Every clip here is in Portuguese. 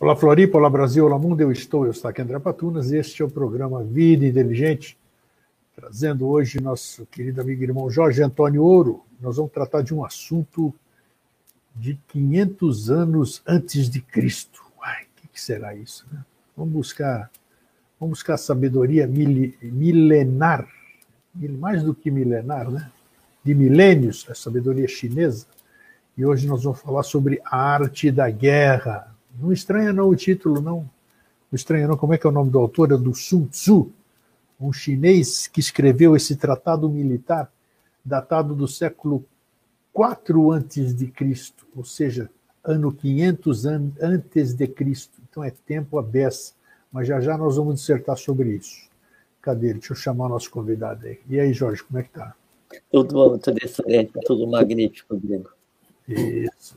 Olá Floripa, olá Brasil, olá mundo, eu estou, eu estou aqui André Patunas e este é o programa Vida Inteligente, trazendo hoje nosso querido amigo e irmão Jorge Antônio Ouro. Nós vamos tratar de um assunto de 500 anos antes de Cristo. Uai, o que, que, será isso? Né? Vamos buscar, vamos buscar sabedoria mil, milenar, mais do que milenar, né? De milênios, a sabedoria chinesa e hoje nós vamos falar sobre a arte da guerra. Não estranha não o título, não. Não estranha não. Como é que é o nome do autor? É do Sun Tzu, um chinês que escreveu esse tratado militar datado do século 4 antes de Cristo, ou seja, ano 500 an antes de Cristo. Então é tempo a beça, mas já já nós vamos dissertar sobre isso. Cadê? Deixa eu chamar o nosso convidado aí. E aí, Jorge, como é que tá? Tudo bom, tudo excelente, tudo magnífico, Rodrigo. Isso.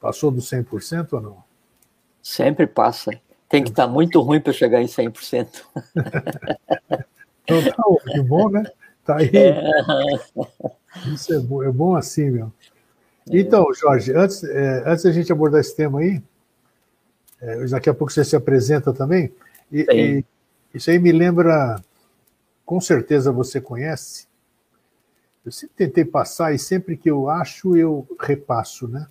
Passou dos 100% ou não? Sempre passa. Tem que estar tá muito ruim para chegar em 100%. então tá que bom, né? Tá aí. É. Isso é bom, é bom assim, meu. Então, Jorge, antes, é, antes da gente abordar esse tema aí, é, daqui a pouco você se apresenta também, e, e, isso aí me lembra, com certeza você conhece, eu sempre tentei passar e sempre que eu acho, eu repasso, né?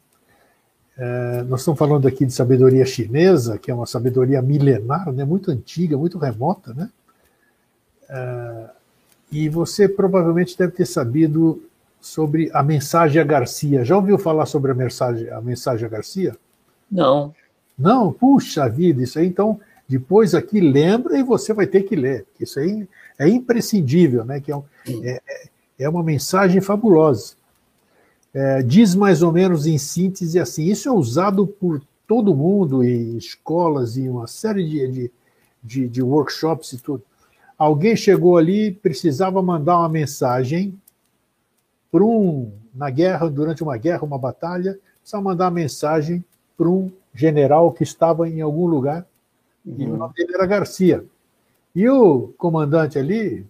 É, nós estamos falando aqui de sabedoria chinesa, que é uma sabedoria milenar, né? Muito antiga, muito remota, né? É, e você provavelmente deve ter sabido sobre a mensagem a Garcia. Já ouviu falar sobre a mensagem, a mensagem a Garcia? Não. Não? Puxa vida, isso aí então depois aqui lembra e você vai ter que ler. Isso aí é imprescindível, né? Que é, um, é, é uma mensagem fabulosa. É, diz mais ou menos em síntese assim: isso é usado por todo mundo em escolas e uma série de, de, de, de workshops e tudo. Alguém chegou ali, precisava mandar uma mensagem para um na guerra, durante uma guerra, uma batalha, precisava mandar uma mensagem para um general que estava em algum lugar, uhum. e o nome dele era Garcia. E o comandante ali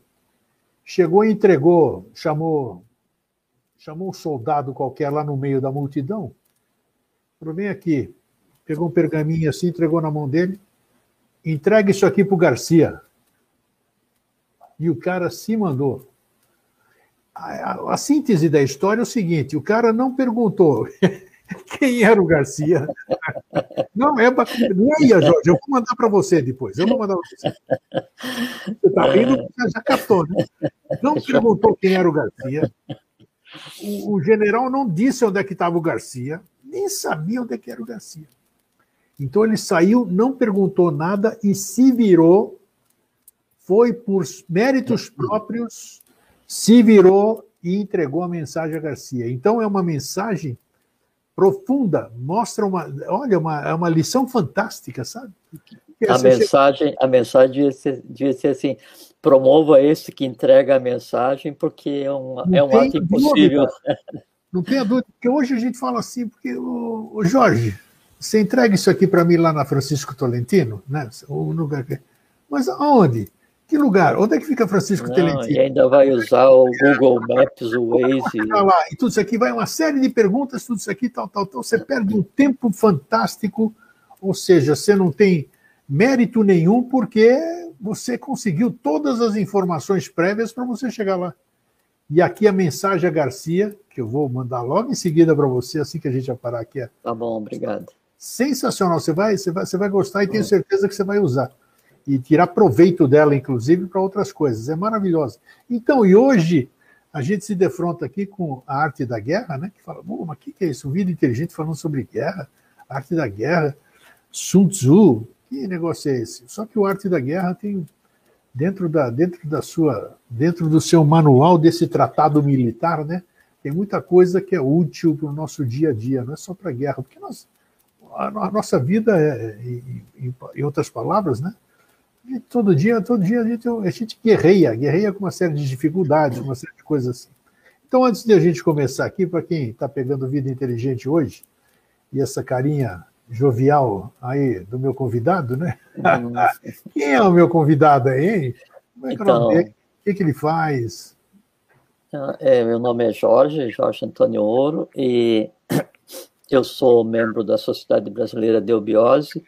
chegou e entregou, chamou, chamou um soldado qualquer lá no meio da multidão. Falou, vem aqui. Pegou um pergaminho assim, entregou na mão dele. Entrega isso aqui para o Garcia. E o cara se mandou. A, a, a, síntese da história é o seguinte: o cara não perguntou quem era o Garcia. Não é Leia, Jorge, eu vou mandar para você depois. Eu vou mandar para você. Você está rindo porque já captou, né? Não perguntou quem era o Garcia. O, o general não disse onde é que estava o Garcia, nem sabia onde é que era o Garcia. Então ele saiu, não perguntou nada e se virou, foi por méritos próprios, se virou e entregou a mensagem a Garcia. Então é uma mensagem profunda, mostra uma, olha, uma, é uma lição fantástica, sabe? A mensagem, a mensagem devia ser, assim, promova esse que entrega a mensagem, porque é um, é um ato impossível. Dúvida. Não tenha dúvida, porque hoje a gente fala assim, porque o, o Jorge, você entrega isso aqui para mim lá na Francisco Tolentino, né? O lugar que... Mas aonde? Que lugar? Onde é que fica Francisco Não, Telentino? E ainda vai usar o Google Maps, o Waze. Lá, e tudo isso aqui vai uma série de perguntas, tudo isso aqui, tal, tal, tal. Você perde um tempo fantástico, ou seja, você não tem mérito nenhum porque você conseguiu todas as informações prévias para você chegar lá. E aqui a mensagem a Garcia, que eu vou mandar logo em seguida para você, assim que a gente vai parar aqui. Tá bom, obrigado. Sensacional, você vai, você vai, você vai gostar e tenho certeza que você vai usar e tirar proveito dela, inclusive, para outras coisas. É maravilhosa. Então, e hoje a gente se defronta aqui com a arte da guerra, né? Que fala, mas o que, que é isso? Um vídeo inteligente falando sobre guerra, arte da guerra, Sun Tzu, que negócio é esse? Só que o arte da guerra tem dentro da dentro da sua dentro do seu manual desse tratado militar, né? Tem muita coisa que é útil para o nosso dia a dia, não é só para a guerra, porque nós, a, a nossa vida é, em, em, outras palavras, né? E todo dia, todo dia a gente, a gente guerreia, guerreia com uma série de dificuldades, uma série de coisas assim. Então, antes de a gente começar aqui, para quem está pegando vida inteligente hoje, e essa carinha jovial aí do meu convidado, né? quem é o meu convidado aí? Como é que então, o nome dele? O que, que ele faz? É, meu nome é Jorge, Jorge Antônio Ouro, e eu sou membro da Sociedade Brasileira de Eubiose,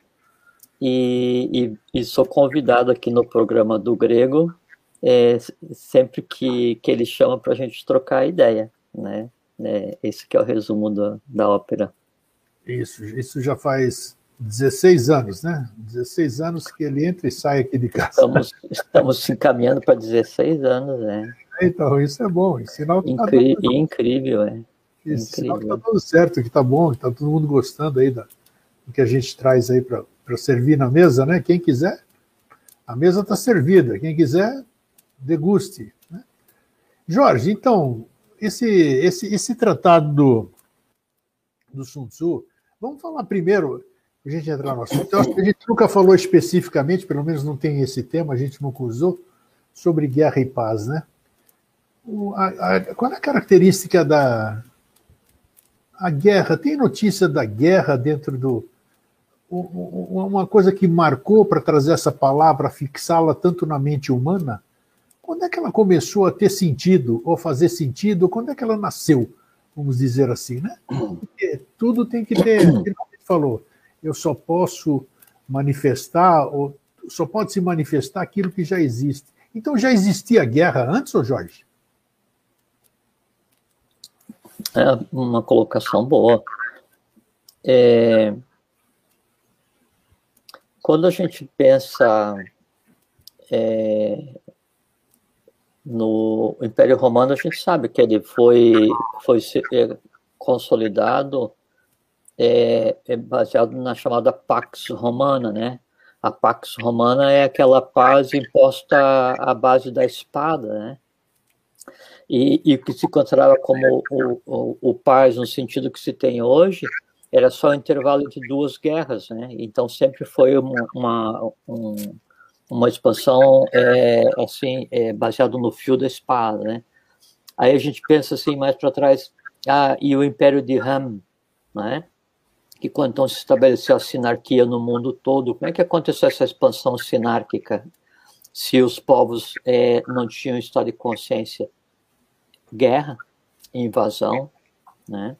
e, e, e, sou convidado aqui no programa do Grego é, sempre que, que ele chama para a gente trocar ideia, né? É, esse que é o resumo da, da ópera. Isso, isso já faz 16 anos, né? 16 anos que ele entra e sai aqui de casa. Estamos, estamos se encaminhando para 16 anos, né? Então, isso é bom. Sinal que Incri tá dando... Incrível, é. Isso, sinal que está tudo certo, que está bom, que está todo mundo gostando aí da, do que a gente traz aí para servir na mesa, né? Quem quiser, a mesa está servida. Quem quiser, deguste. Né? Jorge, então, esse, esse, esse tratado do, do Sun Tzu, vamos falar primeiro, a gente entrar no assunto. Que a gente nunca falou especificamente, pelo menos não tem esse tema, a gente nunca usou, sobre guerra e paz, né? O, a, a, qual é a característica da a guerra? Tem notícia da guerra dentro do. Uma coisa que marcou para trazer essa palavra, fixá-la tanto na mente humana, quando é que ela começou a ter sentido, ou fazer sentido, quando é que ela nasceu, vamos dizer assim, né? Porque tudo tem que ter, como a falou, eu só posso manifestar, ou só pode se manifestar aquilo que já existe. Então já existia guerra antes, ô Jorge? É uma colocação boa. É... Quando a gente pensa é, no Império Romano a gente sabe que ele foi, foi é, consolidado é, é, baseado na chamada Pax Romana, né? A Pax Romana é aquela paz imposta à base da espada, né? E, e que se considerava como o, o, o paz no sentido que se tem hoje, era só o intervalo de duas guerras, né? Então sempre foi uma, uma um, uma expansão é, assim é, baseado no fio da espada, né? Aí a gente pensa assim mais para trás, ah, e o Império de Ham, né? Que quando então se estabeleceu a sinarquia no mundo todo, como é que aconteceu essa expansão sinárquica? Se os povos é, não tinham estado de consciência, guerra, invasão, né?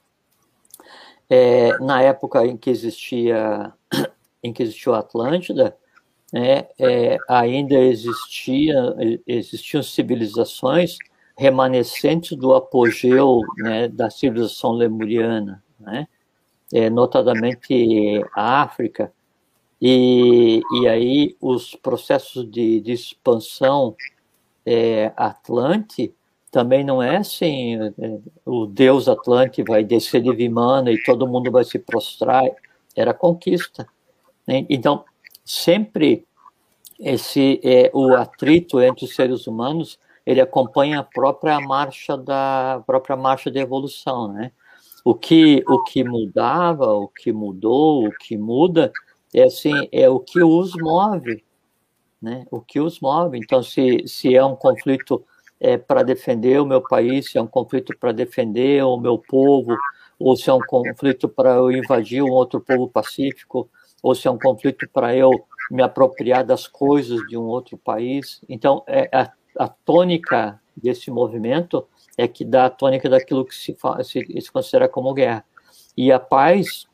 É, na época em que existia em que existiu a Atlântida, né, é, ainda existia, existiam civilizações remanescentes do apogeu né, da civilização lemuriana, né, é, notadamente a África, e, e aí os processos de, de expansão é, Atlante também não é assim, é, o deus Atlante vai descer de Vimana e todo mundo vai se prostrar, era conquista. Né? Então, sempre esse é, o atrito entre os seres humanos ele acompanha a própria marcha da própria marcha de evolução, né? O que o que mudava, o que mudou, o que muda é assim é o que os move, né? O que os move. Então, se se é um conflito é, para defender o meu país, se é um conflito para defender o meu povo, ou se é um conflito para eu invadir um outro povo pacífico, ou se é um conflito para eu me apropriar das coisas de um outro país. Então, é, a, a tônica desse movimento é que dá a tônica daquilo que se, se, se considera como guerra. E a paz,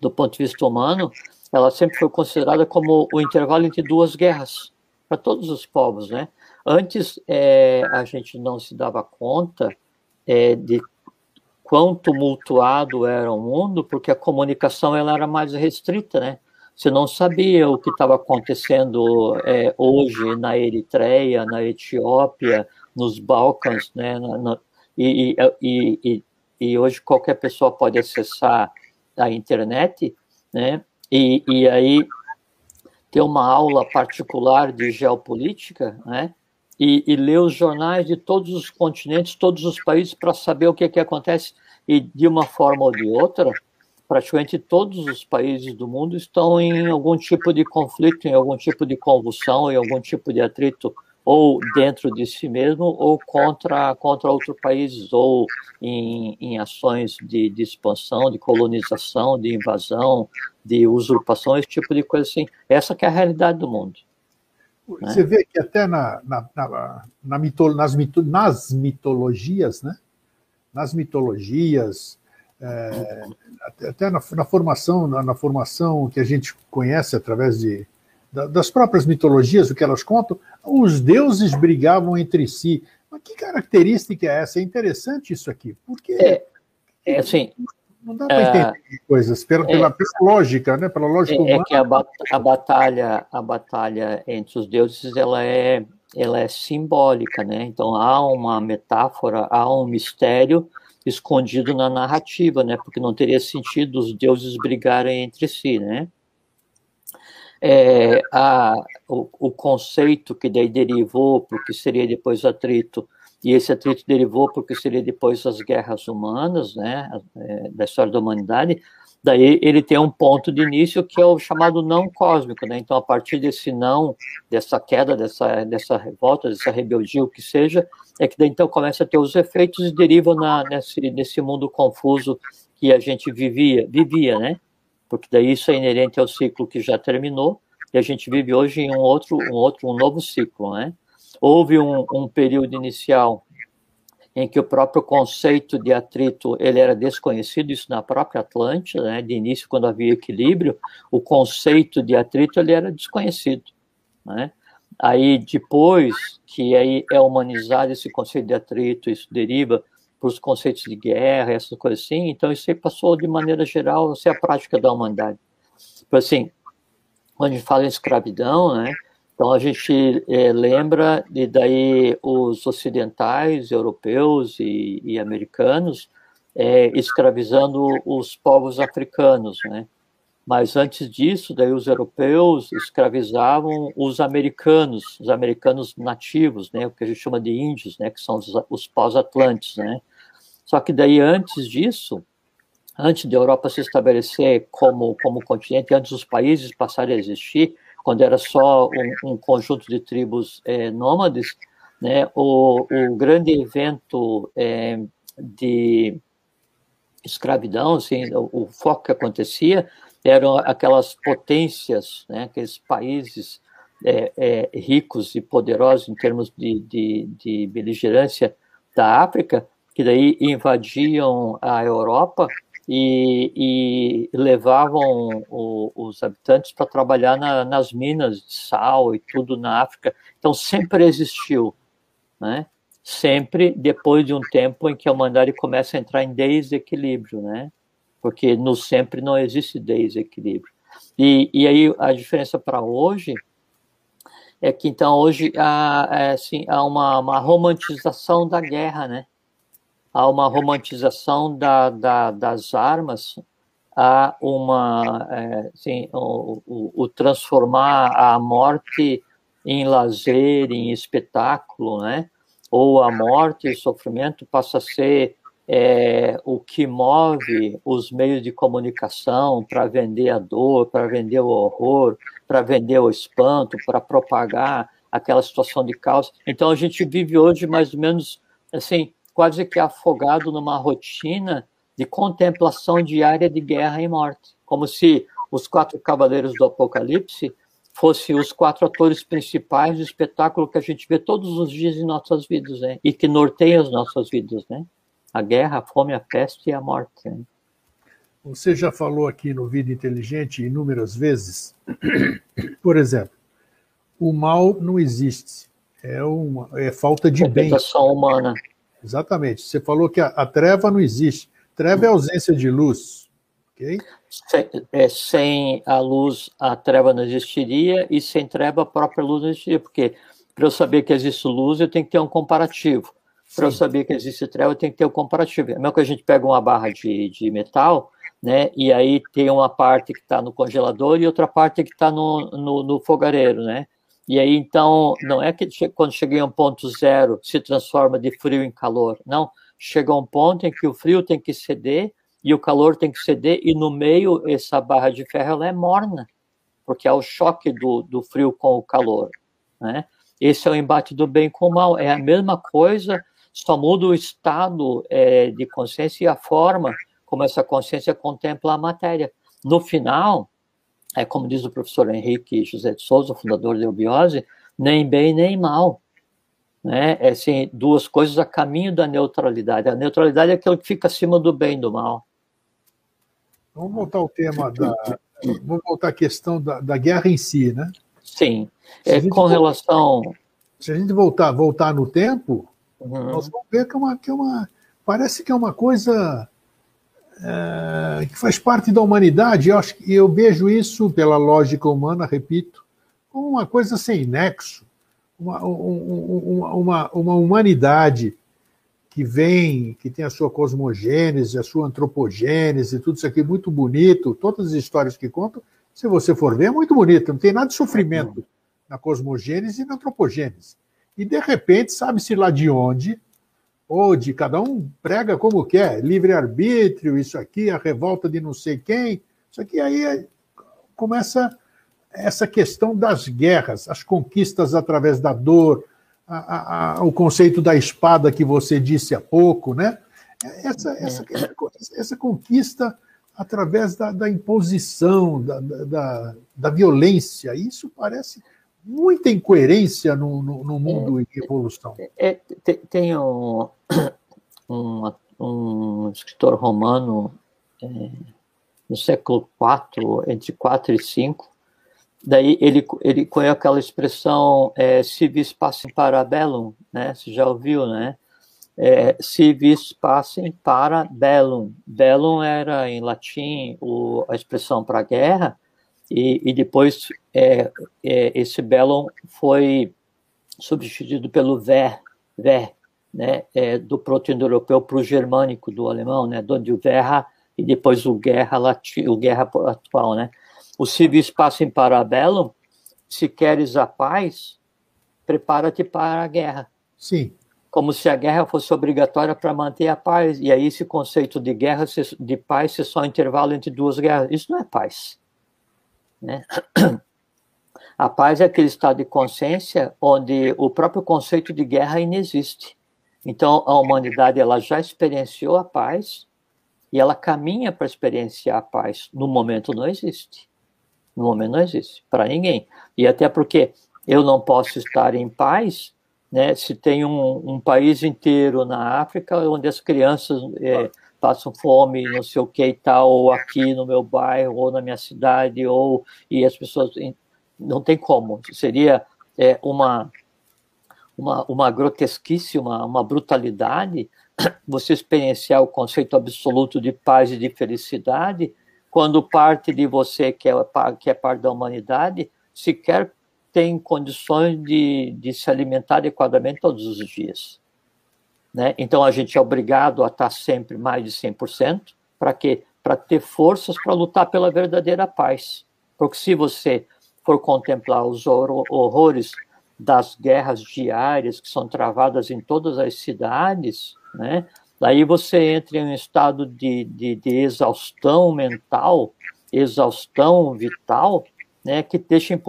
do ponto de vista humano, ela sempre foi considerada como o intervalo entre duas guerras para todos os povos, né? Antes é, a gente não se dava conta é, de quão tumultuado era o mundo, porque a comunicação ela era mais restrita, né? Você não sabia o que estava acontecendo é, hoje na Eritreia, na Etiópia, nos Balcãs, né? Na, na, e, e, e, e, hoje qualquer pessoa pode acessar a internet, né? E, e aí ter uma aula particular de geopolítica, né? E, e ler os jornais de todos os continentes, todos os países, para saber o que, que acontece. E de uma forma ou de outra, praticamente todos os países do mundo estão em algum tipo de conflito, em algum tipo de convulsão, em algum tipo de atrito, ou dentro de si mesmo, ou contra, contra outros países, ou em, em ações de, de expansão, de colonização, de invasão, de usurpação, esse tipo de coisa assim. Essa é a realidade do mundo. Né? Você vê que até na, na, na, na mito, nas, mito, nas mitologias, né? nas mitologias, é, até na, na formação, na, na, formação que a gente conhece através de, da, das próprias mitologias, o que elas contam, os deuses brigavam entre si. Mas que característica é essa? É interessante isso aqui, porque é, é assim, não dá para entender é, coisas pela, pela, é, pela, lógica, né? Pela lógica é, humana. É que a, a, batalha, a batalha entre os deuses, ela é, ela é simbólica, né? Então há uma metáfora, há um mistério escondido na narrativa, né? Porque não teria sentido os deuses brigarem entre si, né? É, a, o, o, conceito que daí derivou porque seria depois atrito e esse atrito derivou porque seria depois as guerras humanas, né, é, da história da humanidade. Daí ele tem um ponto de início que é o chamado não cósmico, né? Então a partir desse não, dessa queda, dessa dessa revolta, dessa rebeldia, o que seja, é que daí então começa a ter os efeitos e deriva na, nesse, nesse mundo confuso que a gente vivia, vivia, né? Porque daí isso é inerente ao ciclo que já terminou e a gente vive hoje em um outro, um outro, um novo ciclo, né? Houve um, um período inicial em que o próprio conceito de atrito ele era desconhecido, isso na própria Atlântida, né? De início, quando havia equilíbrio, o conceito de atrito ele era desconhecido, né? Aí depois que aí é humanizado esse conceito de atrito, isso deriva para os conceitos de guerra, essas coisas assim. Então isso aí passou de maneira geral a ser a prática da humanidade. Então, assim, quando a gente fala em escravidão, né? Então a gente é, lembra de daí os ocidentais, europeus e, e americanos é, escravizando os povos africanos, né? Mas antes disso, daí os europeus escravizavam os americanos, os americanos nativos, né, o que a gente chama de índios, né, que são os, os pós-atlantes, né. Só que daí antes disso, antes da Europa se estabelecer como como continente, antes dos países passarem a existir, quando era só um, um conjunto de tribos é, nômades, né, o, o grande evento é, de escravidão, assim, o, o foco que acontecia eram aquelas potências, né, aqueles países é, é, ricos e poderosos em termos de, de, de, beligerância da África, que daí invadiam a Europa e, e levavam o, os habitantes para trabalhar na, nas minas de sal e tudo na África. Então sempre existiu, né? Sempre depois de um tempo em que a humanidade começa a entrar em desequilíbrio, né? porque no sempre não existe desequilíbrio. E, e aí a diferença para hoje é que então hoje há, é, assim, há uma, uma, romantização da guerra, né? Há uma romantização da, da, das armas, há uma, é, assim, o, o, o, transformar a morte em lazer, em espetáculo, né? Ou a morte e o sofrimento passa a ser é, o que move os meios de comunicação para vender a dor, para vender o horror, para vender o espanto, para propagar aquela situação de caos. Então a gente vive hoje mais ou menos assim, quase que afogado numa rotina de contemplação diária de guerra e morte, como se os quatro cavaleiros do Apocalipse fossem os quatro atores principais do espetáculo que a gente vê todos os dias em nossas vidas, né? E que norteia as nossas vidas, né? a guerra, a fome, a peste e a morte. Né? Você já falou aqui no Vida Inteligente inúmeras vezes, por exemplo, o mal não existe, é, uma, é falta de bem. humana. Exatamente. Você falou que a, a, treva não existe. Treva é ausência de luz. Okay? Sem, é, sem a luz, a treva não existiria, e sem treva, a própria luz não existiria, porque para eu saber que existe luz, eu tenho que ter um comparativo. Para eu saber que existe treva, eu tenho que ter o comparativo. É mesmo que a gente pega uma barra de, de metal, né? E aí tem uma parte que está no congelador e outra parte que está no, no, no, fogareiro, né? E aí, então, não é que quando chega em um ponto zero se transforma de frio em calor. Não. Chega um ponto em que o frio tem que ceder e o calor tem que ceder, e no meio, essa barra de ferro ela é morna, porque é o choque do, do frio com o calor. Né? Esse é o embate do bem com o mal. É a mesma coisa só muda o estado é, de consciência e a forma como essa consciência contempla a matéria. No final, é como diz o professor Henrique José de Souza, fundador da Eubiose, nem bem nem mal. Né? É assim, duas coisas a caminho da neutralidade. A neutralidade é aquilo que fica acima do bem e do mal. Vamos voltar ao tema da. Vamos voltar à questão da, da guerra em si, né? Sim. É, com relação. Se a gente voltar, voltar no tempo, uhum. nós vamos ver que é uma. Que é uma parece que é uma coisa é, que faz parte da humanidade. Eu, acho, eu vejo isso, pela lógica humana, repito, como uma coisa sem nexo, uma, uma, uma, uma humanidade que vem, que tem a sua cosmogênese, a sua antropogênese, tudo isso aqui muito bonito, todas as histórias que contam, se você for ver, é muito bonito, não tem nada de sofrimento na cosmogênese e na antropogênese. E, de repente, sabe-se lá de onde, ou de cada um prega como quer, livre-arbítrio, isso aqui, a revolta de não sei quem, isso aqui aí é, começa essa questão das guerras, as conquistas através da dor, a, a, o conceito da espada que você disse há pouco, né? Essa, é. essa, essa conquista através da, da imposição, da, da, da, violência, isso parece muita incoerência no, no, no mundo é, em evolução. É, tem um, um, um, escritor romano é, no século IV, entre 4 e 5, Daí ele, ele com aquela expressão é, civis passem para bellum, né? Você já ouviu, né? É, civis passem para bellum. Bellum era, em latim, o, a expressão para guerra, e, e depois é, é, esse bellum foi substituído pelo ver, ver né? É, do proto-indo-europeu para o germânico do alemão, né? Onde o verra e depois o guerra, lati, o guerra atual, né? o civis passem para bellum, se queres a paz, prepara-te para a guerra. Sim. Como se a guerra fosse obrigatória para manter a paz. E aí esse conceito de guerra, de paz, ser só um intervalo entre duas guerras. Isso não é paz. Né? A paz é aquele estado de consciência onde o próprio conceito de guerra inexiste. Então, a humanidade ela já experienciou a paz e ela caminha para experienciar a paz. No momento não existe. No momento não existe, para ninguém. E até porque eu não posso estar em paz né, se tem um, um país inteiro na África onde as crianças é, passam fome, não sei o que e tal, ou aqui no meu bairro, ou na minha cidade, ou e as pessoas. Não tem como. Seria é, uma, uma, uma grotesquice, uma, uma brutalidade você experienciar o conceito absoluto de paz e de felicidade quando parte de você, que é, que é parte da humanidade, sequer tem condições de, de se alimentar adequadamente todos os dias. Né? Então, a gente é obrigado a estar sempre mais de 100%, para quê? Para ter forças para lutar pela verdadeira paz. Porque se você for contemplar os horrores das guerras diárias que são travadas em todas as cidades, né? Daí você entra em um estado de, de, de exaustão mental, exaustão vital, né, que deixa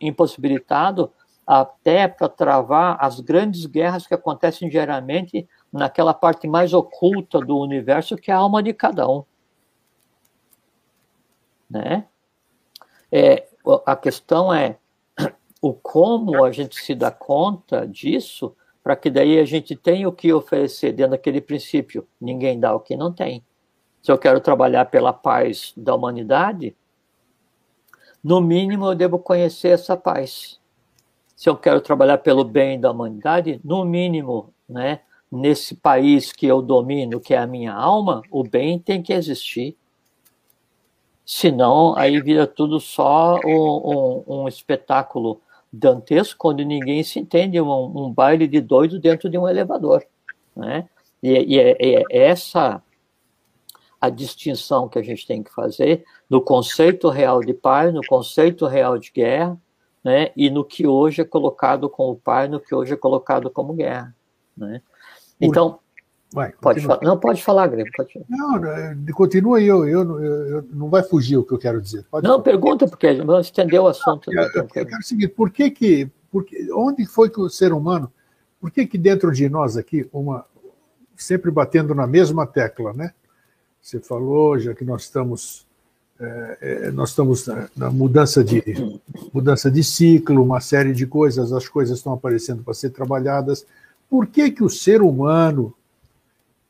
impossibilitado até para travar as grandes guerras que acontecem diariamente naquela parte mais oculta do universo, que é a alma de cada um. Né? É, a questão é o como a gente se dá conta disso para que daí a gente tenha o que oferecer dentro daquele princípio. Ninguém dá o que não tem. Se eu quero trabalhar pela paz da humanidade, no mínimo eu devo conhecer essa paz. Se eu quero trabalhar pelo bem da humanidade, no mínimo, né, nesse país que eu domino, que é a minha alma, o bem tem que existir. Senão, aí vira tudo só um, um, um espetáculo dantesco onde ninguém se entende, um, um baile de doido dentro de um elevador, né? E, e é, é, essa a distinção que a gente tem que fazer no conceito real de paz, no conceito real de guerra, né? E no que hoje é colocado como paz, no que hoje é colocado como guerra, né? Então, Vai, pode falar. Não, pode falar, Grêmio. Pode... Não, continua aí, eu, eu, eu, não vai fugir o que eu quero dizer. Pode não, falar. pergunta, porque vamos estender o assunto. Não, eu, eu, quero o seguinte, por que que, porque, onde foi que o ser humano, por que que dentro de nós aqui, uma, sempre batendo na mesma tecla, né? Você falou, já que nós estamos, é, nós estamos na, na mudança de, mudança de ciclo, uma série de coisas, as coisas estão aparecendo para ser trabalhadas, por que que o ser humano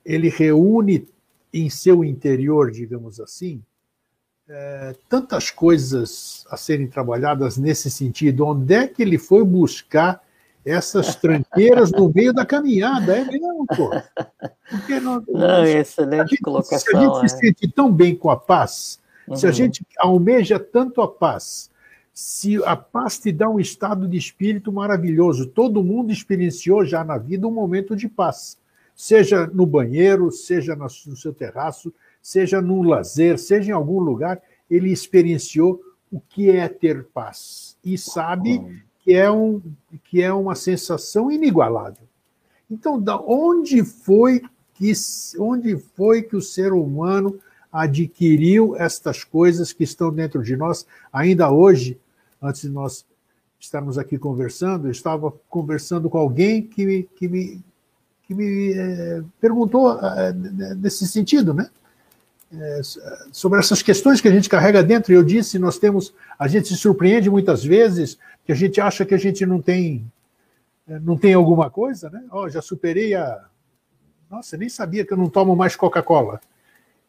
ele reúne em seu interior, digamos assim, é, tantas coisas a serem trabalhadas nesse sentido. Onde é que ele foi buscar essas tranqueiras no meio da caminhada? É mesmo, pô. Porque não, não excelente a gente, colocação. Se a gente é. se sente tão bem com a paz, uhum. se a uhum. gente almeja tanto a paz, se a paz te dá um estado de espírito maravilhoso, todo mundo experienciou já na vida um momento de paz, seja no banheiro, seja no seu terraço, seja num lazer, seja em algum lugar, ele experienciou o que é ter paz e sabe que é, um, que é uma sensação inigualável. Então, da onde foi que onde foi que o ser humano adquiriu estas coisas que estão dentro de nós? Ainda hoje, antes de nós estarmos aqui conversando, eu estava conversando com alguém que me, que me, que me é, perguntou é, nesse sentido, né? é, sobre essas questões que a gente carrega dentro. Eu disse, nós temos, a gente se surpreende muitas vezes que a gente acha que a gente não tem, não tem alguma coisa, né? Oh, já superei a, nossa, nem sabia que eu não tomo mais Coca-Cola.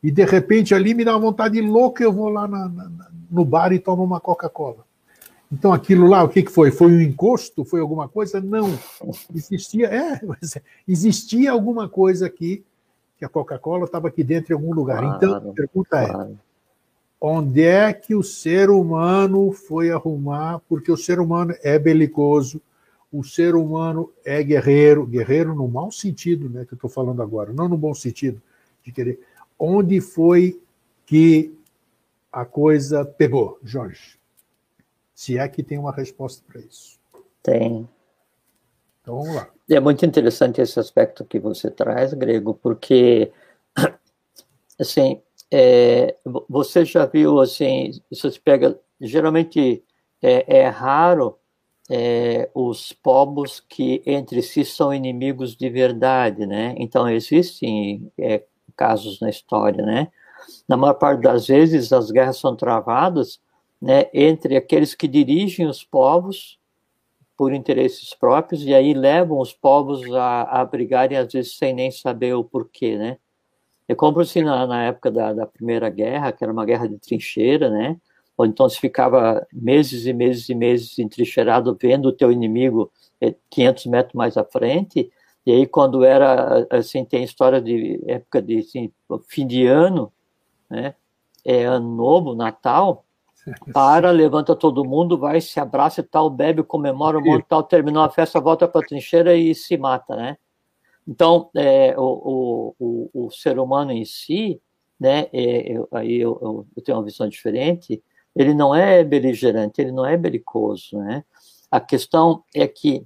E de repente ali me dá uma vontade louca, eu vou lá na, na, no bar e tomo uma Coca-Cola. Então aquilo lá, o que, que foi? Foi um encosto? Foi alguma coisa? Não. Existia, é, existia alguma coisa aqui que a Coca-Cola estava aqui dentro em algum lugar. Claro, então, a pergunta é, claro. é: onde é que o ser humano foi arrumar? Porque o ser humano é belicoso, o ser humano é guerreiro, guerreiro no mau sentido, né, que eu estou falando agora, não no bom sentido de querer. Onde foi que a coisa pegou, Jorge? Se é que tem uma resposta para isso. Tem. Então vamos lá. É muito interessante esse aspecto que você traz, Grego, porque assim, é, você já viu assim, se você pega, geralmente é, é raro é, os povos que entre si são inimigos de verdade, né? Então existem é, casos na história, né? Na maior parte das vezes as guerras são travadas, né, entre aqueles que dirigem os povos por interesses próprios e aí levam os povos a, a brigarem às vezes sem nem saber o porquê, né? É como se na, na época da, da Primeira Guerra, que era uma guerra de trincheira, né? Onde então se ficava meses e meses e meses entrincheirado vendo o teu inimigo 500 eh, metros mais à frente, e aí quando era, assim, tem história de época de assim, fim de ano, né? É ano novo, Natal, para, levanta todo mundo, vai, se abraça e tal, bebe, comemora um monte tal, terminou a festa, volta para a trincheira e se mata, né? Então, é, o, o, o, ser humano em si, né, é, eu, aí eu, eu, tenho uma visão diferente, ele não é beligerante, ele não é belicoso, né? A questão é que,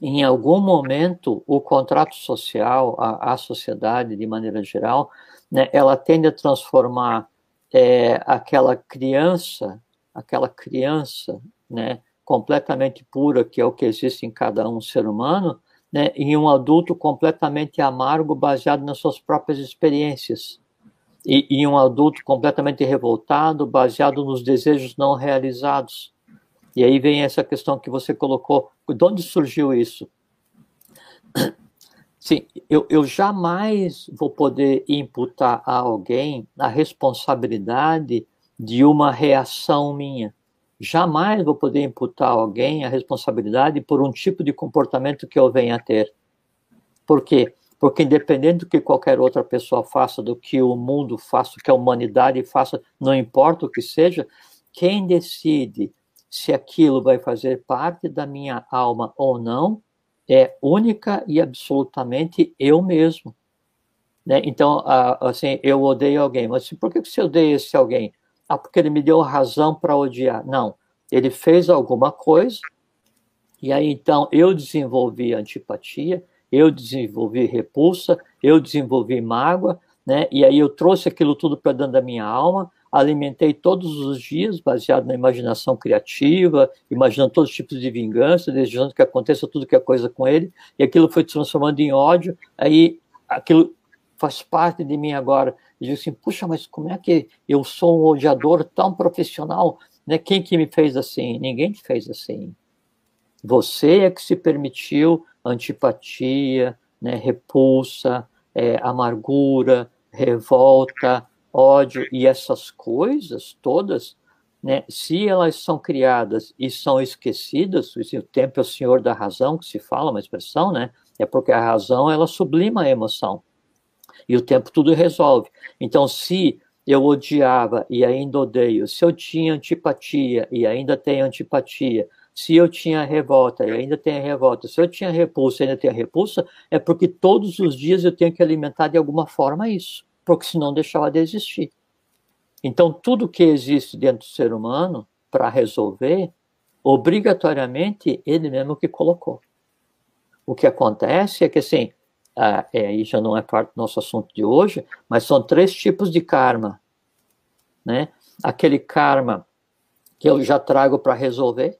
em algum momento, o contrato social, a, a sociedade, de maneira geral, né, ela tende a transformar é, aquela criança, aquela criança, né, completamente pura, que é o que existe em cada um ser humano, né, em um adulto completamente amargo, baseado nas suas próprias experiências. E, em um adulto completamente revoltado, baseado nos desejos não realizados. E aí vem essa questão que você colocou: de onde surgiu isso? Sim, eu, eu jamais vou poder imputar a alguém a responsabilidade de uma reação minha. Jamais vou poder imputar a alguém a responsabilidade por um tipo de comportamento que eu venha a ter. Por quê? Porque independente do que qualquer outra pessoa faça, do que o mundo faça, do que a humanidade faça, não importa o que seja, quem decide se aquilo vai fazer parte da minha alma ou não é única e absolutamente eu mesmo. Né? Então, assim, eu odeio alguém, mas por que você odeia esse alguém? Ah, porque ele me deu razão para odiar. Não, ele fez alguma coisa, e aí então eu desenvolvi antipatia, eu desenvolvi repulsa, eu desenvolvi mágoa, né? E aí eu trouxe aquilo tudo para dentro da minha alma, alimentei todos os dias, baseado na imaginação criativa, imaginando todos os tipos de vingança, desejando que aconteça tudo que é coisa com ele, e aquilo foi transformando em ódio, aí aquilo faz parte de mim agora. Eu digo assim, puxa, mas como é que eu sou um odiador tão profissional? Né? Quem que me fez assim? Ninguém te fez assim. Você é que se permitiu antipatia, né, repulsa, é, amargura, revolta, ódio e essas coisas todas, né, se elas são criadas e são esquecidas, o tempo é o senhor da razão, que se fala, uma expressão, né, é porque a razão, ela sublima a emoção. E o tempo tudo resolve. Então, se eu odiava e ainda odeio, se eu tinha antipatia e ainda tenho antipatia, se eu tinha revolta e ainda tenho revolta, se eu tinha repulsa e ainda tenho repulsa, é porque todos os dias eu tenho que alimentar de alguma forma isso, porque senão deixava de existir. Então, tudo que existe dentro do ser humano, para resolver, obrigatoriamente ele mesmo que colocou. O que acontece é que, assim, ah, é, aí já não é parte do nosso assunto de hoje, mas são três tipos de karma. Né? Aquele karma que eu já trago para resolver,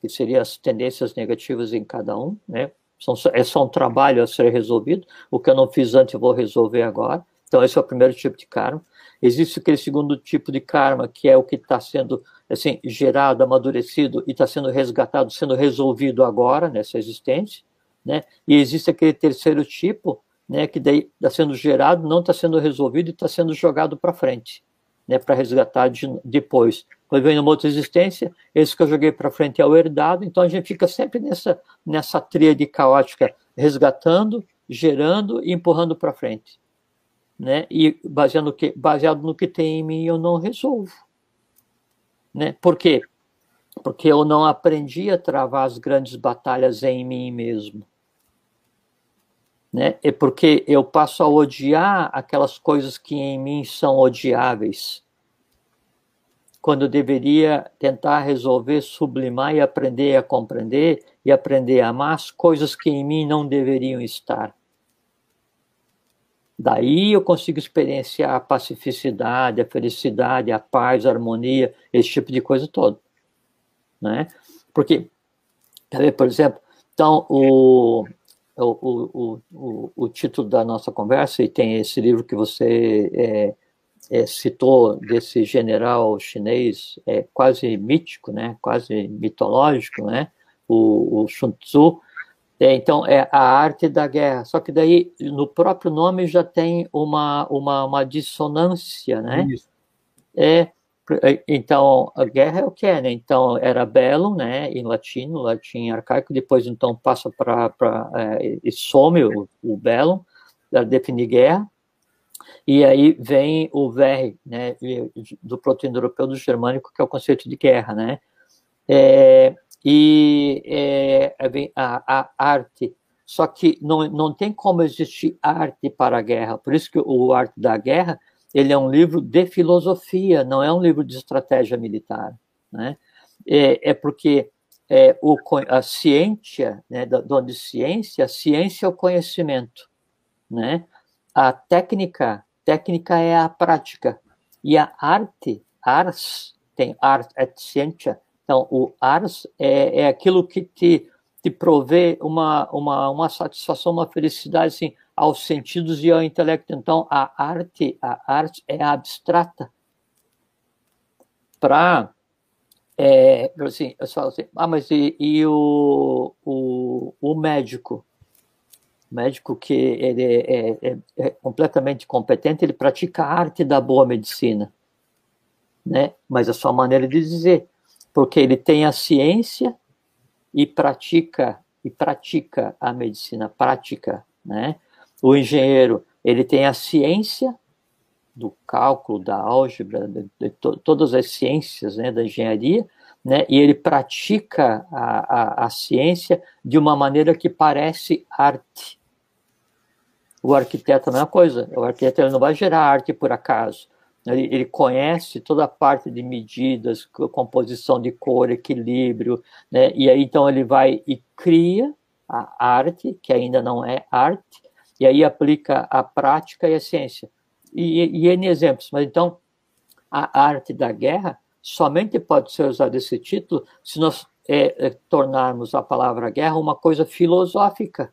que seriam as tendências negativas em cada um, né? São, é só um trabalho a ser resolvido. O que eu não fiz antes eu vou resolver agora. Então, esse é o primeiro tipo de karma. Existe aquele segundo tipo de karma, que é o que está sendo assim, gerado, amadurecido e está sendo resgatado, sendo resolvido agora nessa existência. Né? E existe aquele terceiro tipo, né, que daí está sendo gerado, não está sendo resolvido e está sendo jogado para frente, né, para resgatar de, depois. Quando vem numa outra existência, esse que eu joguei para frente é o herdado, então a gente fica sempre nessa, nessa tríade caótica, resgatando, gerando e empurrando para frente. Né? E baseado no, que, baseado no que tem em mim, eu não resolvo. Né? Por quê? Porque eu não aprendi a travar as grandes batalhas em mim mesmo. Né? É porque eu passo a odiar aquelas coisas que em mim são odiáveis quando eu deveria tentar resolver, sublimar e aprender a compreender e aprender a amar as coisas que em mim não deveriam estar. Daí eu consigo experienciar a pacificidade, a felicidade, a paz, a harmonia, esse tipo de coisa todo. Né? Porque, por exemplo, então o, o, o, o, título da nossa conversa, e tem esse livro que você é, é, citou desse general chinês é, quase mítico, né, quase mitológico, né, o, o Sun Tzu. É, então, é a arte da guerra. Só que daí, no próprio nome já tem uma, uma, uma dissonância, né? Isso. É, é então, a guerra é o que é, né? Então, era belo, né, em latino, latim arcaico, depois, então, passa para... É, e some o, o belo, para definir guerra, e aí vem o VR, né, do proto-indo-europeu do germânico, que é o conceito de guerra, né? É, e é, a, a, arte, só que não, não tem como existir arte para a guerra, por isso que o Arte da Guerra, ele é um livro de filosofia, não é um livro de estratégia militar, né? É, é porque é, o, a ciência, né, onde ciência, a ciência é o conhecimento, né? A técnica técnica é a prática. E a arte, ars, tem art et ciência. Então, o ars é, é aquilo que te, te provê uma, uma, uma satisfação, uma felicidade assim, aos sentidos e ao intelecto. Então, a arte, a arte é abstrata. Para é, assim, eu falo assim, ah, mas e, e o, o, o médico? médico que ele é, é, é, completamente competente, ele pratica a arte da boa medicina, né? Mas a sua maneira de dizer, porque ele tem a ciência e pratica e pratica a medicina prática, né? O engenheiro ele tem a ciência do cálculo, da álgebra, de, de to, todas as ciências né, da engenharia, né, e ele pratica a, a, a ciência de uma maneira que parece arte. O arquiteto é a mesma coisa. O arquiteto ele não vai gerar arte por acaso. Ele, ele, conhece toda a parte de medidas, composição de cor, equilíbrio, né? E aí então ele vai e cria a arte, que ainda não é arte, e aí aplica a prática e a ciência. E, e N exemplos. Mas então, a arte da guerra somente pode ser usado esse título se nós é, é, tornarmos a palavra guerra uma coisa filosófica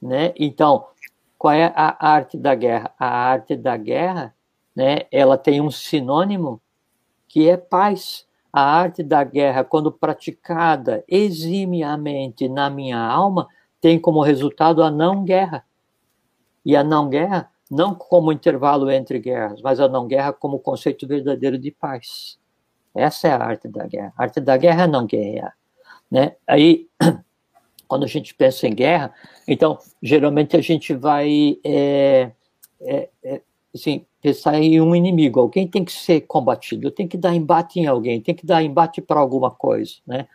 né? Então, qual é a arte da guerra? A arte da guerra, né, ela tem um sinônimo que é paz. A arte da guerra, quando praticada eximiamente na minha alma, tem como resultado a não guerra. E a não guerra não como intervalo entre guerras, mas a não guerra como conceito verdadeiro de paz. Essa é a arte da guerra. A arte da guerra é não guerrear. Né? Aí, quando a gente pensa em guerra, então, geralmente a gente vai é, é, é, assim, pensar em um inimigo. Alguém tem que ser combatido, tem que dar embate em alguém, tem que dar embate para alguma coisa. Né?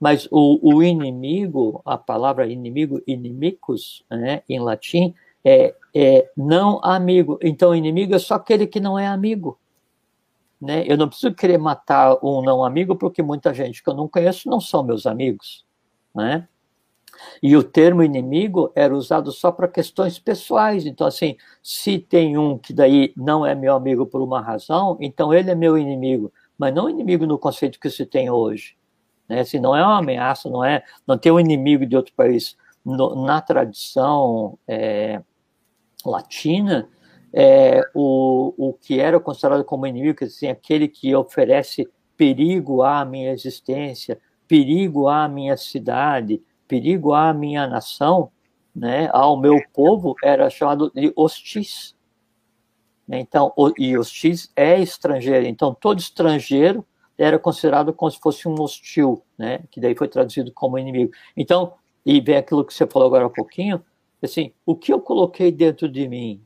Mas o, o, inimigo, a palavra inimigo, inimicus, né, em latim, é, é não amigo. Então, inimigo é só aquele que não é amigo. Né? Eu não preciso querer matar um não amigo, porque muita gente que eu não conheço não são meus amigos. Né? E o termo inimigo era usado só para questões pessoais. Então, assim, se tem um que daí não é meu amigo por uma razão, então ele é meu inimigo. Mas não inimigo no conceito que se tem hoje. Né? Se não é uma ameaça, não é, não tem um inimigo de outro país. No, na tradição é, latina, é, o, o que era considerado como inimigo, assim, aquele que oferece perigo à minha existência, perigo à minha cidade, perigo à minha nação, né, ao meu povo, era chamado de hostis. Então, e hostis é estrangeiro. Então, todo estrangeiro era considerado como se fosse um hostil, né, que daí foi traduzido como inimigo. Então, e vem aquilo que você falou agora há pouquinho, assim, o que eu coloquei dentro de mim,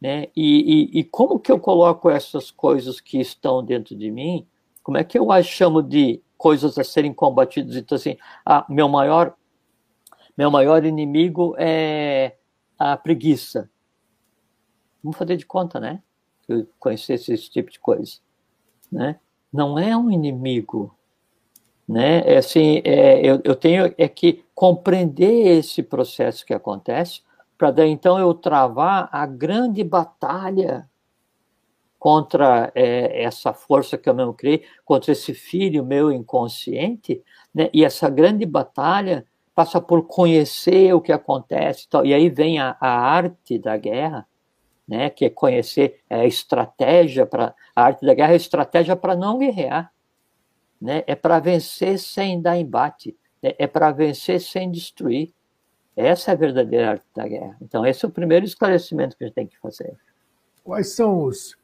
né? E, e, e, como que eu coloco essas coisas que estão dentro de mim? Como é que eu as chamo de coisas a serem combatidas? Então, assim, meu maior, meu maior inimigo é a preguiça. Vamos fazer de conta, né? Que eu conhecesse esse tipo de coisa, né? Não é um inimigo, né? É assim, é, eu, eu tenho é que compreender esse processo que acontece para daí então eu travar a grande batalha contra é, essa força que eu mesmo criei, contra esse filho meu inconsciente, né? e essa grande batalha passa por conhecer o que acontece, tal. e aí vem a, a arte da guerra, né? que é conhecer é, a estratégia para a arte da guerra é a estratégia para não guerrear, né? é para vencer sem dar embate, né? é para vencer sem destruir. Essa é a verdadeira arte da guerra. Então, esse é o primeiro esclarecimento que a gente tem que fazer. Quais são os.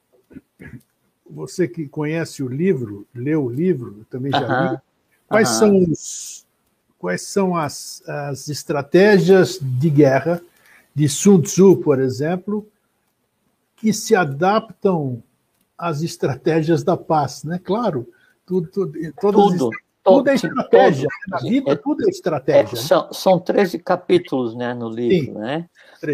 Você que conhece o livro, leu o livro, também já uh -huh. li. Quais uh -huh. são os. Quais são as, as estratégias de guerra de Sun Tzu, por exemplo, que se adaptam às estratégias da paz, né? Claro, tudo, tudo tudo. Tudo é estratégia. Todo, Na vida, é, tudo é estratégia. É, são, são 13 capítulos né, no livro, sim, né?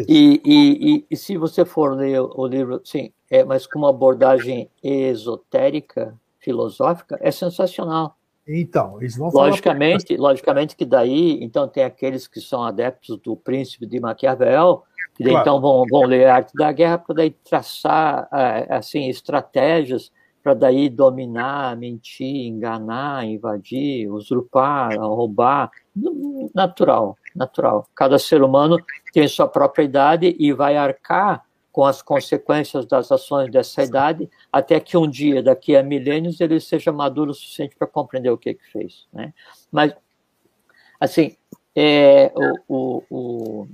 E, e, e, e, se você for ler o livro, sim, é, mas com uma abordagem esotérica, filosófica, é sensacional. Então, eles vão logicamente, falar... logicamente que daí, então, tem aqueles que são adeptos do príncipe de Maquiavel, que daí, claro. então vão, vão ler a arte da guerra para daí traçar é, assim estratégias para daí dominar, mentir, enganar, invadir, usurpar, roubar. Natural, natural. Cada ser humano tem sua própria idade e vai arcar com as consequências das ações dessa idade, até que um dia, daqui a milênios, ele seja maduro o suficiente para compreender o que, que fez. Né? Mas, assim, é, o, o,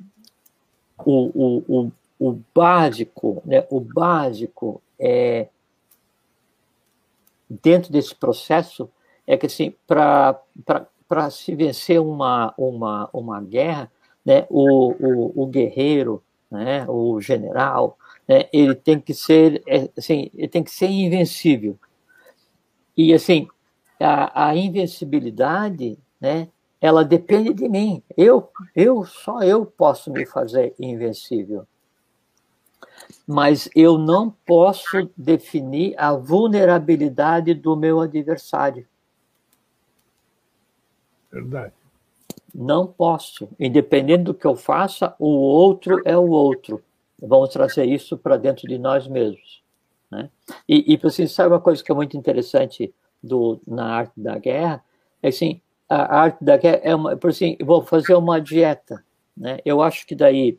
o, o, básico, né, o básico é dentro desse processo é que assim para se vencer uma, uma, uma guerra né o, o, o guerreiro né o general né, ele tem que ser é, assim ele tem que ser invencível e assim a, a invencibilidade né ela depende de mim eu eu só eu posso me fazer invencível mas eu não posso definir a vulnerabilidade do meu adversário. Verdade. Não posso. Independente do que eu faça, o outro é o outro. Vamos trazer isso para dentro de nós mesmos. Né? E, e assim, sabe uma coisa que é muito interessante do, na arte da guerra? É assim, a arte da guerra é uma, por assim, vou fazer uma dieta. Né? Eu acho que daí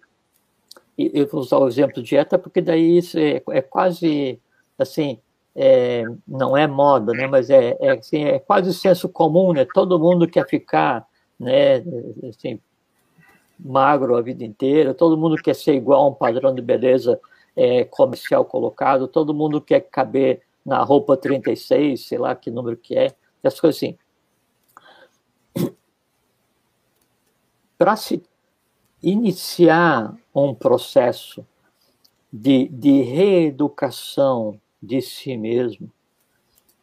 eu vou usar o exemplo de dieta porque daí isso é, é quase assim é, não é moda né mas é, é, assim, é quase senso comum né todo mundo quer ficar né assim magro a vida inteira todo mundo quer ser igual a um padrão de beleza é, comercial colocado, todo mundo quer caber na roupa 36, sei lá que número que é, essas coisas assim. Para se iniciar um processo de, de reeducação de si mesmo,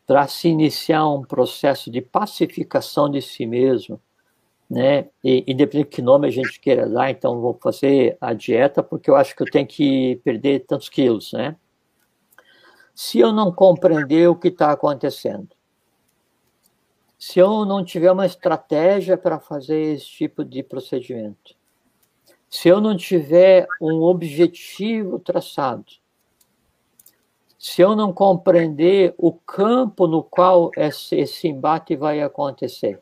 para se iniciar um processo de pacificação de si mesmo, né? E, independente de que nome a gente queira dar, então vou fazer a dieta porque eu acho que eu tenho que perder tantos quilos, né? Se eu não compreender o que está acontecendo, se eu não tiver uma estratégia para fazer esse tipo de procedimento, se eu não tiver um objetivo traçado, se eu não compreender o campo no qual esse, esse embate vai acontecer,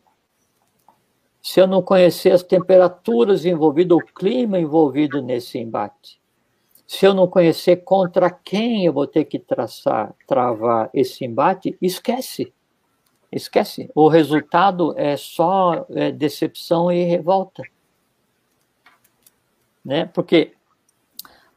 se eu não conhecer as temperaturas envolvidas, o clima envolvido nesse embate, se eu não conhecer contra quem eu vou ter que traçar, travar esse embate, esquece. Esquece. O resultado é só é, decepção e revolta. Né? Porque,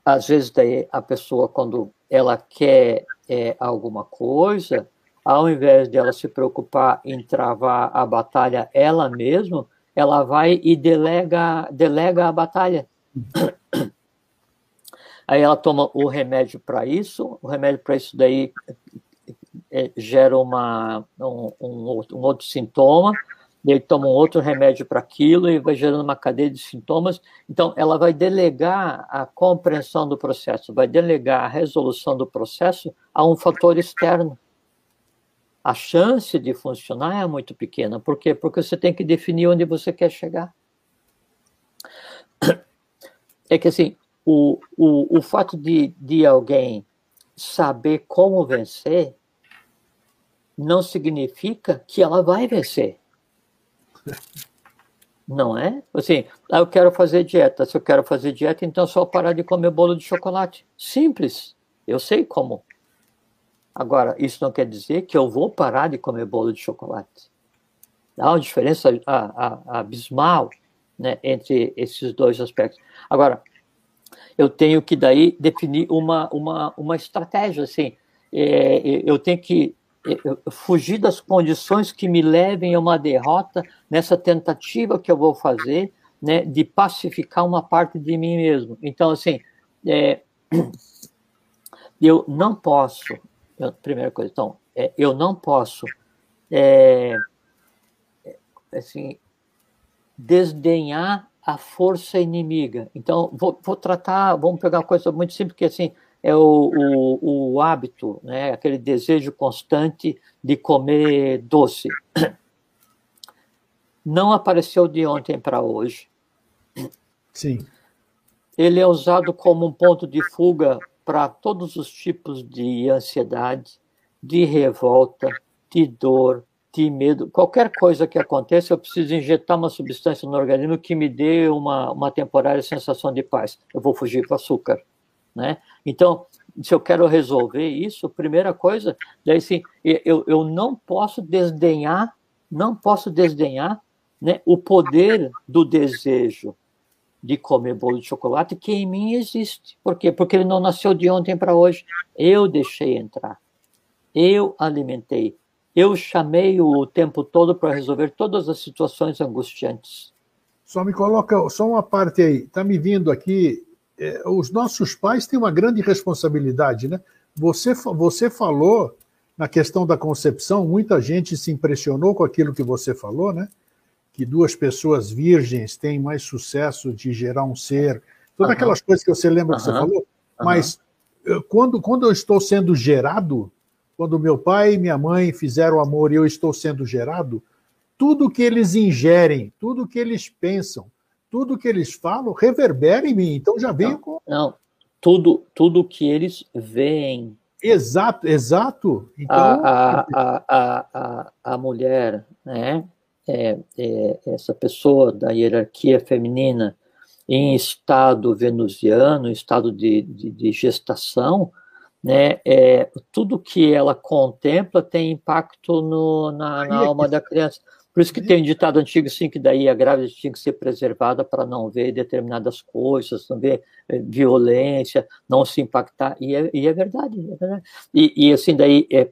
às vezes, daí a pessoa, quando ela quer é, alguma coisa, ao invés dela se preocupar em travar a batalha ela mesma, ela vai e delega, delega a batalha. Aí ela toma o remédio para isso, o remédio para isso daí é, gera uma, um, um, um, outro sintoma, ele toma um outro remédio para aquilo e vai gerando uma cadeia de sintomas. Então, ela vai delegar a compreensão do processo, vai delegar a resolução do processo a um fator externo. A chance de funcionar é muito pequena. Por quê? Porque você tem que definir onde você quer chegar. É que, assim, o, o, o fato de, de alguém saber como vencer não significa que ela vai vencer. Não é? Assim, ah, eu quero fazer dieta. Se eu quero fazer dieta, então é só parar de comer bolo de chocolate. Simples. Eu sei como. Agora, isso não quer dizer que eu vou parar de comer bolo de chocolate. Há uma diferença abismal né, entre esses dois aspectos. Agora, eu tenho que daí definir uma, uma, uma estratégia, assim, é, eu tenho que fugir das condições que me levem a uma derrota nessa tentativa que eu vou fazer, né, de pacificar uma parte de mim mesmo. Então, assim, é, eu não posso, eu, primeira coisa, então, é, eu não posso, é, assim, desdenhar a força inimiga. Então, vou, vou tratar, vamos pegar uma coisa muito simples, que assim, é o, o, o hábito, né? aquele desejo constante de comer doce. Não apareceu de ontem para hoje. Sim. Ele é usado como um ponto de fuga para todos os tipos de ansiedade, de revolta, de dor, de medo. Qualquer coisa que aconteça, eu preciso injetar uma substância no organismo que me dê uma, uma temporária sensação de paz. Eu vou fugir o açúcar. Né? Então, se eu quero resolver isso, primeira coisa, daí sim, eu, eu não posso desdenhar, não posso desdenhar né, o poder do desejo de comer bolo de chocolate que em mim existe. Por quê? Porque ele não nasceu de ontem para hoje. Eu deixei entrar. Eu alimentei. Eu chamei o tempo todo para resolver todas as situações angustiantes. Só me coloca só uma parte aí. Está me vindo aqui é, os nossos pais têm uma grande responsabilidade, né? Você, você falou na questão da concepção, muita gente se impressionou com aquilo que você falou, né? Que duas pessoas virgens têm mais sucesso de gerar um ser, todas uhum. aquelas coisas que você lembra uhum. que você falou. Mas uhum. quando, quando eu estou sendo gerado, quando meu pai e minha mãe fizeram amor e eu estou sendo gerado, tudo que eles ingerem, tudo que eles pensam, tudo que eles falam reverbera em mim. Então já venho não, com. Não, tudo, tudo que eles veem. Exato, exato. Então, a, a, a, a, a mulher, né? É, é, essa pessoa da hierarquia feminina em estado venusiano, em estado de, de, de gestação, né, é, tudo que ela contempla tem impacto no, na, na alma da criança. Por isso que tem um ditado antigo, assim, que daí a grávida tinha que ser preservada para não ver determinadas coisas, não ver eh, violência, não se impactar, e é, e é verdade, é verdade. E, e, assim, daí, é,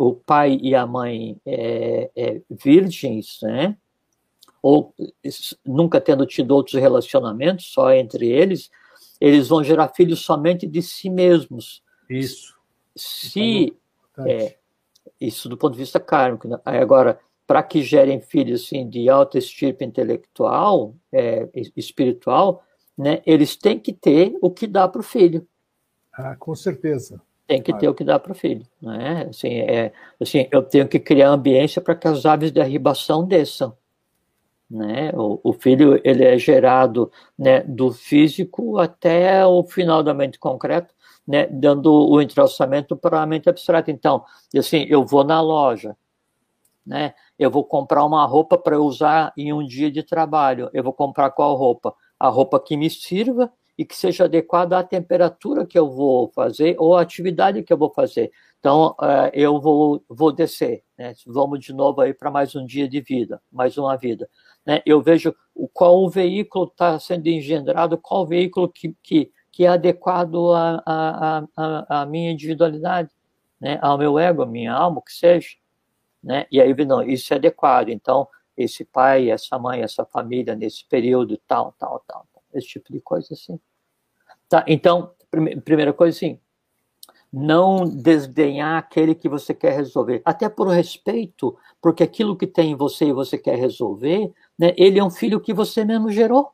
o pai e a mãe é, é, virgens, né, ou nunca tendo tido outros relacionamentos, só entre eles, eles vão gerar filhos somente de si mesmos. Isso. Se, é, isso do ponto de vista kármico. Né? Agora, para que gerem filhos assim, de alta estirpe intelectual, é, espiritual, né, eles têm que ter o que dá para o filho. Ah, com certeza. Tem que ter o que dá para o filho. Né? Assim, é, assim, eu tenho que criar ambiência para que as aves de arribação desçam. Né? O, o, filho ele é gerado né, do físico até o final da mente concreta, né, dando o entrelaçamento para a mente abstrata. Então, assim, eu vou na loja, né, eu vou comprar uma roupa para usar em um dia de trabalho. Eu vou comprar qual roupa? A roupa que me sirva e que seja adequada à temperatura que eu vou fazer ou à atividade que eu vou fazer. Então, uh, eu vou, vou descer. Né? Vamos de novo aí para mais um dia de vida, mais uma vida né, eu vejo qual o veículo está sendo engendrado, qual o veículo que, que, que é adequado à, à, à, à minha individualidade, né, ao meu ego, à minha alma, o que seja. Né? E aí, não, isso é adequado. Então, esse pai, essa mãe, essa família, nesse período, tal, tal, tal, esse tipo de coisa assim. Tá, então, primeira coisa assim, não desdenhar aquele que você quer resolver, até por respeito, porque aquilo que tem em você e você quer resolver, né, ele é um filho que você mesmo gerou.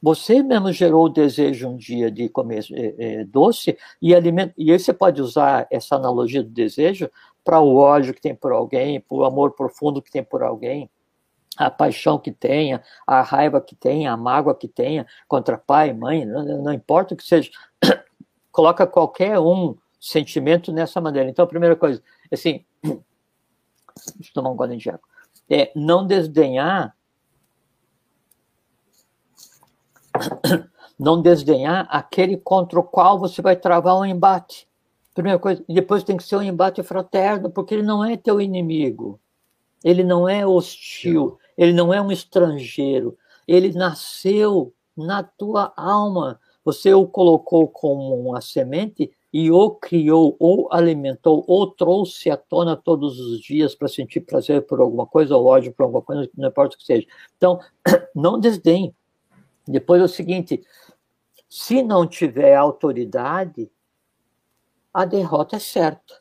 Você mesmo gerou o desejo um dia de comer é, é, doce e alimento. E aí você pode usar essa analogia do desejo para o ódio que tem por alguém, para o amor profundo que tem por alguém, a paixão que tenha, a raiva que tenha, a mágoa que tenha contra pai, mãe, não, não importa o que seja. Coloca qualquer um sentimento nessa maneira. Então, a primeira coisa, assim, deixa eu tomar um golinho de água, é não desdenhar não desdenhar aquele contra o qual você vai travar um embate. Primeira coisa, e depois tem que ser um embate fraterno, porque ele não é teu inimigo. Ele não é hostil, ele não é um estrangeiro. Ele nasceu na tua alma. Você o colocou como uma semente e o criou, ou alimentou, ou trouxe à tona todos os dias para sentir prazer por alguma coisa, ou ódio por alguma coisa, não importa o que seja. Então, não desdenhe. Depois é o seguinte: se não tiver autoridade, a derrota é certa.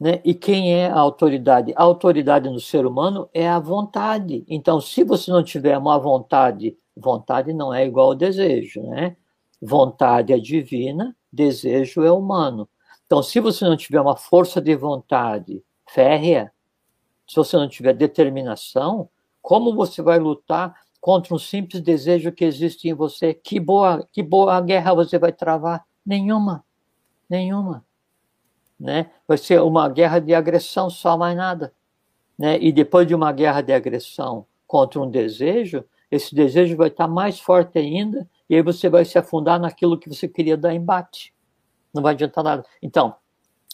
Né? E quem é a autoridade? A autoridade no ser humano é a vontade. Então, se você não tiver uma vontade, vontade não é igual ao desejo, né? Vontade é divina, desejo é humano. Então, se você não tiver uma força de vontade férrea, se você não tiver determinação, como você vai lutar contra um simples desejo que existe em você. Que boa, que boa guerra você vai travar? Nenhuma. Nenhuma. Né? Vai ser uma guerra de agressão, só mais nada. Né? E depois de uma guerra de agressão contra um desejo, esse desejo vai estar mais forte ainda, e aí você vai se afundar naquilo que você queria dar embate. Não vai adiantar nada. Então,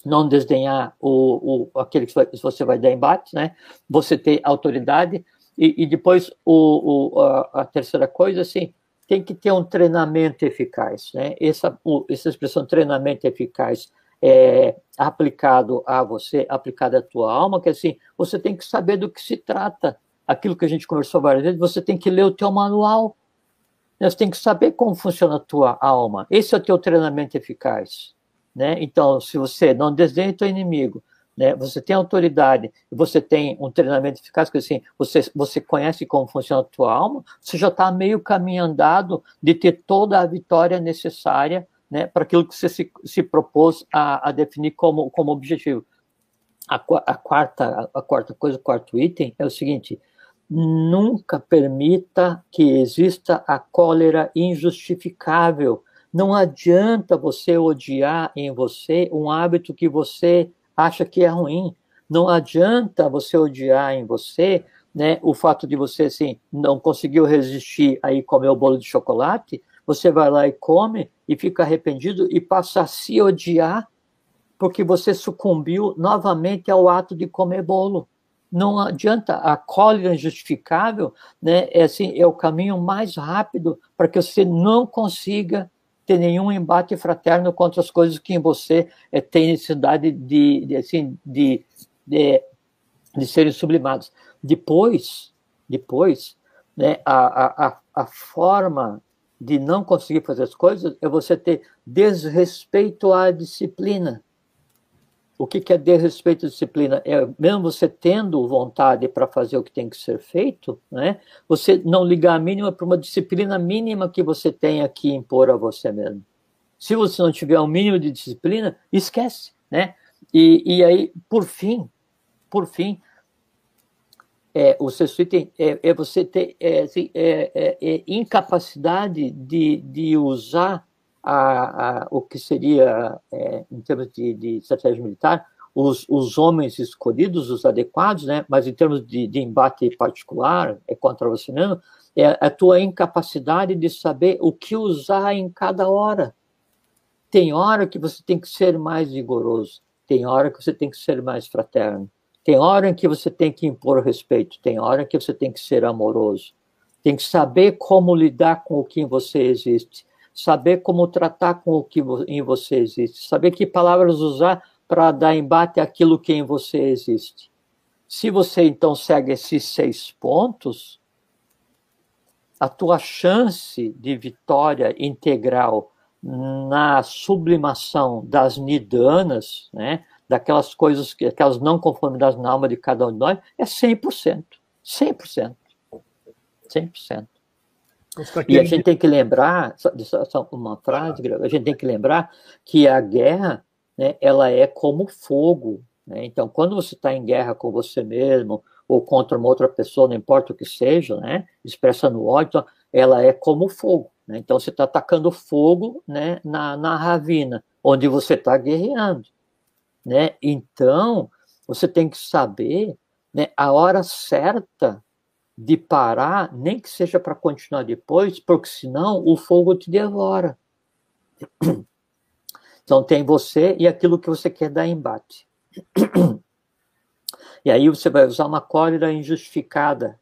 não desdenhar o, o, aquele que você vai dar embate, né? Você ter autoridade, e, e depois, o, o, a, a, terceira coisa, assim, tem que ter um treinamento eficaz. Né? Essa, essa expressão treinamento eficaz é aplicado a você, aplicado à tua alma, que assim, você tem que saber do que se trata. Aquilo que a gente conversou várias vezes, você tem que ler o teu manual. Né? Você tem que saber como funciona a tua alma. Esse é o teu treinamento eficaz. Né? Então, se você não desenha teu inimigo, né? Você tem autoridade você tem um treinamento eficaz, que assim, você, você conhece como funciona a tua alma, você já está meio caminho andado de ter toda a vitória necessária né, para aquilo que você se, se propôs a, a, definir como, como objetivo. A, a, quarta, a quarta coisa, o quarto item é o seguinte: nunca permita que exista a cólera injustificável. Não adianta você odiar em você um hábito que você acha que é ruim. Não adianta você odiar em você né, o fato de você assim, não conseguiu resistir aí comer o bolo de chocolate, você vai lá e come e fica arrependido e passa a se odiar porque você sucumbiu novamente ao ato de comer bolo. não adianta, a cólera injustificável né, é, assim, é o caminho mais rápido para que você não consiga ter nenhum embate fraterno contra as coisas que em você é, tem necessidade de, de, assim, de, de, de serem sublimadas. Depois, depois né, a, a, a forma de não conseguir fazer as coisas é você ter desrespeito à disciplina. O que, que é desrespeito à disciplina? É mesmo você tendo vontade para fazer o que tem que ser feito, né? Você não ligar a mínima para uma disciplina mínima que você tenha que impor a você mesmo. Se você não tiver um mínimo de disciplina, esquece, né? E, e aí, por fim, por fim, é, o sexto item é, é você ter é, assim, é, é, incapacidade de, de usar a, a, o que seria, em termos de, de, estratégia militar, os, os homens escolhidos, os adequados, né? mas em termos de, de embate particular, é contra você mesmo, é a tua incapacidade de saber o que usar em cada hora. Tem hora que você tem que ser mais vigoroso, tem hora que você tem que ser mais fraterno, tem hora em que você tem que impor respeito, tem hora em que você tem que ser amoroso. Tem que saber como lidar com o que em você existe, saber como tratar com o que em você existe, saber que palavras usar para dar embate àquilo que em você existe. Se você então segue esses seis pontos, a tua chance de vitória integral na sublimação das nidanas, né, daquelas coisas, aquelas não conformidades na alma de cada um de nós, é 100%. 100%. 100%. E a gente tem que lembrar, só uma frase, a gente tem que lembrar que a guerra, né, ela é como fogo. Né? Então, quando você está em guerra com você mesmo, ou contra uma outra pessoa, não importa o que seja, né, expressa no ódio, então, ela é como fogo. Né? Então, você está atacando fogo né, na, na ravina, onde você está guerreando. Né? Então, você tem que saber né, a hora certa de parar, nem que seja para continuar depois, porque senão o fogo te devora. Então tem você e aquilo que você quer dar embate. E aí você vai usar uma cólera injustificada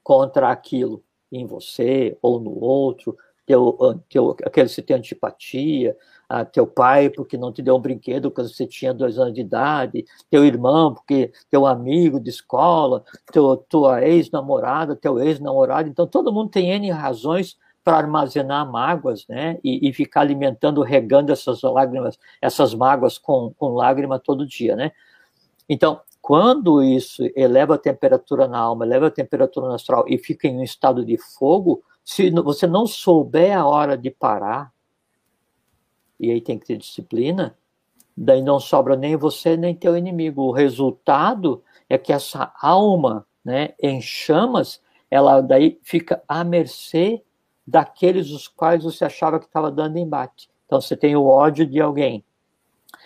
contra aquilo em você ou no outro, teu, teu, aquele que você tem antipatia, a teu pai porque não te deu um brinquedo quando você tinha dois anos de idade, teu irmão porque teu amigo de escola, teu, tua ex-namorada, teu ex-namorado. Então, todo mundo tem N razões para armazenar mágoas, né? E, e, ficar alimentando, regando essas lágrimas, essas mágoas com, com lágrima todo dia, né? Então, quando isso eleva a temperatura na alma, eleva a temperatura no astral e fica em um estado de fogo, se você não souber a hora de parar, e aí tem que ter disciplina, daí não sobra nem você nem teu inimigo. O resultado é que essa alma, né, em chamas, ela daí fica à mercê daqueles os quais você achava que estava dando embate. Então você tem o ódio de alguém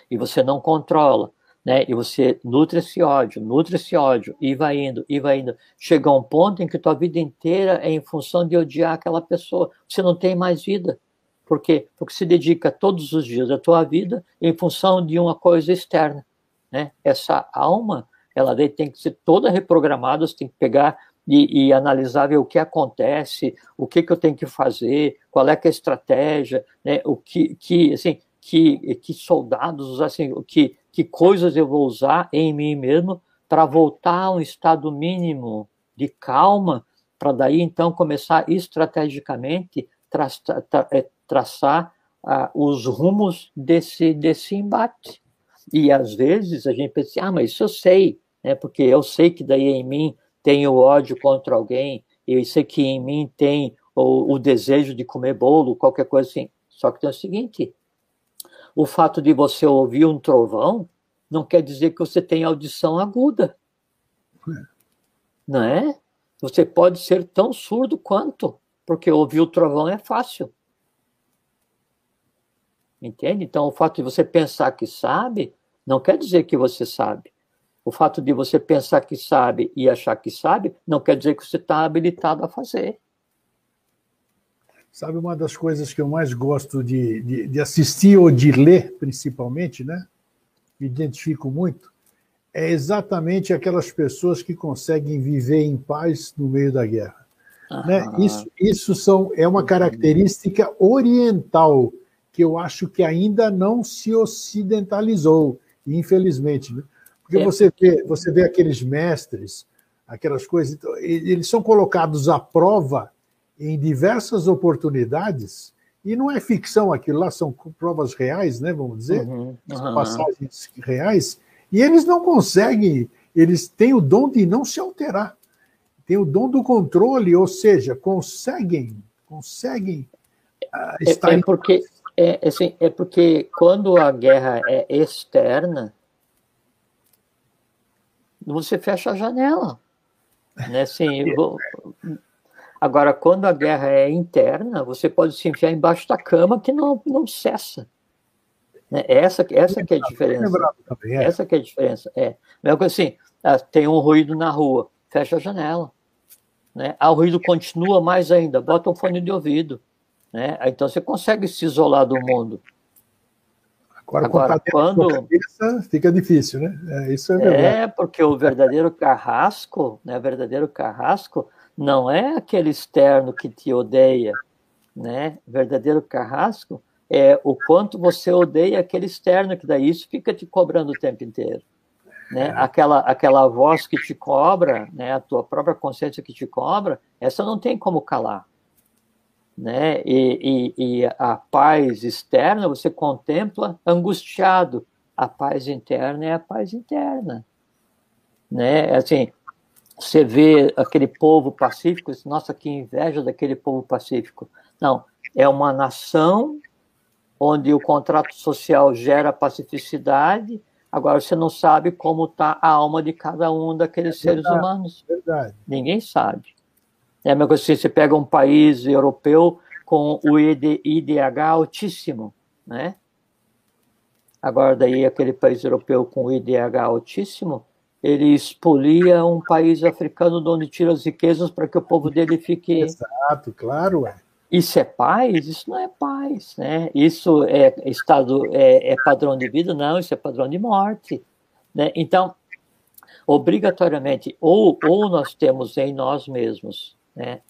e você não controla, né? E você nutre esse ódio, nutre esse ódio e vai indo, e vai indo. Chega um ponto em que tua vida inteira é em função de odiar aquela pessoa. Você não tem mais vida. Por quê? Porque se dedica todos os dias da tua vida em função de uma coisa externa. Né? Essa alma, ela tem que ser toda reprogramada, você tem que pegar e, e, analisar ver o que acontece, o que, que eu tenho que fazer, qual é, é a estratégia, né? o que, que, assim, que, que soldados, assim, que, que coisas eu vou usar em mim mesmo para voltar a um estado mínimo de calma, para daí então começar estrategicamente tra tra é, traçar ah, os rumos desse, desse embate. E às vezes a gente pensa, assim, ah, mas isso eu sei, né? porque eu sei que daí em mim tem o ódio contra alguém, eu sei que em mim tem o, o desejo de comer bolo, qualquer coisa assim. Só que tem o seguinte: o fato de você ouvir um trovão não quer dizer que você tem audição aguda. É. Não é? Você pode ser tão surdo quanto, porque ouvir o trovão é fácil. Entende? Então, o fato de você pensar que sabe, não quer dizer que você sabe. O fato de você pensar que sabe e achar que sabe, não quer dizer que você está habilitado a fazer. Sabe uma das coisas que eu mais gosto de, de, de assistir ou de ler, principalmente, né? Me identifico muito, é exatamente aquelas pessoas que conseguem viver em paz no meio da guerra. Né? Isso, isso são, é uma característica oriental que eu acho que ainda não se ocidentalizou, infelizmente. Né? Porque é. você, vê, você vê aqueles mestres, aquelas coisas, então, eles são colocados à prova em diversas oportunidades, e não é ficção aquilo lá, são provas reais, né, vamos dizer, uhum, uhum. passagens reais, e eles não conseguem, eles têm o dom de não se alterar tem o dom do controle, ou seja, conseguem, conseguem uh, estar. É, é porque é, assim, é porque quando a guerra é externa, você fecha a janela, né? Assim, vou... agora quando a guerra é interna, você pode se enfiar embaixo da cama que não não cessa. Né? Essa, essa que é a diferença. É. Essa que é a diferença. É. Mesmo que assim, ah, tem um ruído na rua fecha a janela. Né? Ah, o ruído continua mais ainda, bota um fone de ouvido. Né? Então você consegue se isolar do mundo. Agora, Agora quando cabeça, fica difícil, né? É, isso é verdade. É, porque o verdadeiro carrasco, né? O verdadeiro carrasco não é aquele externo que te odeia, né? O verdadeiro carrasco é o quanto você odeia aquele externo que daí isso fica te cobrando o tempo inteiro né? Aquela, aquela voz que te cobra, né? A tua própria consciência que te cobra, essa não tem como calar, né? E, e, e a paz externa você contempla angustiado, a paz interna é a paz interna, né? É assim, você vê aquele povo pacífico, nossa, que inveja daquele povo pacífico. Não, é uma nação onde o contrato social gera pacificidade, Agora você não sabe como está a alma de cada um daqueles é seres verdade, humanos. Verdade. Ninguém sabe. É a mesma coisa assim, você pega um país europeu com o IDH altíssimo, né? Agora daí aquele país europeu com o IDH altíssimo, ele expolia um país africano de onde tira as riquezas para que o povo dele fique. Exato, claro, é. Isso é paz? Isso não é paz, né? Isso é estado, é, é padrão de vida? Não, isso é padrão de morte, né? Então, obrigatoriamente, ou, ou nós temos em nós mesmos, né?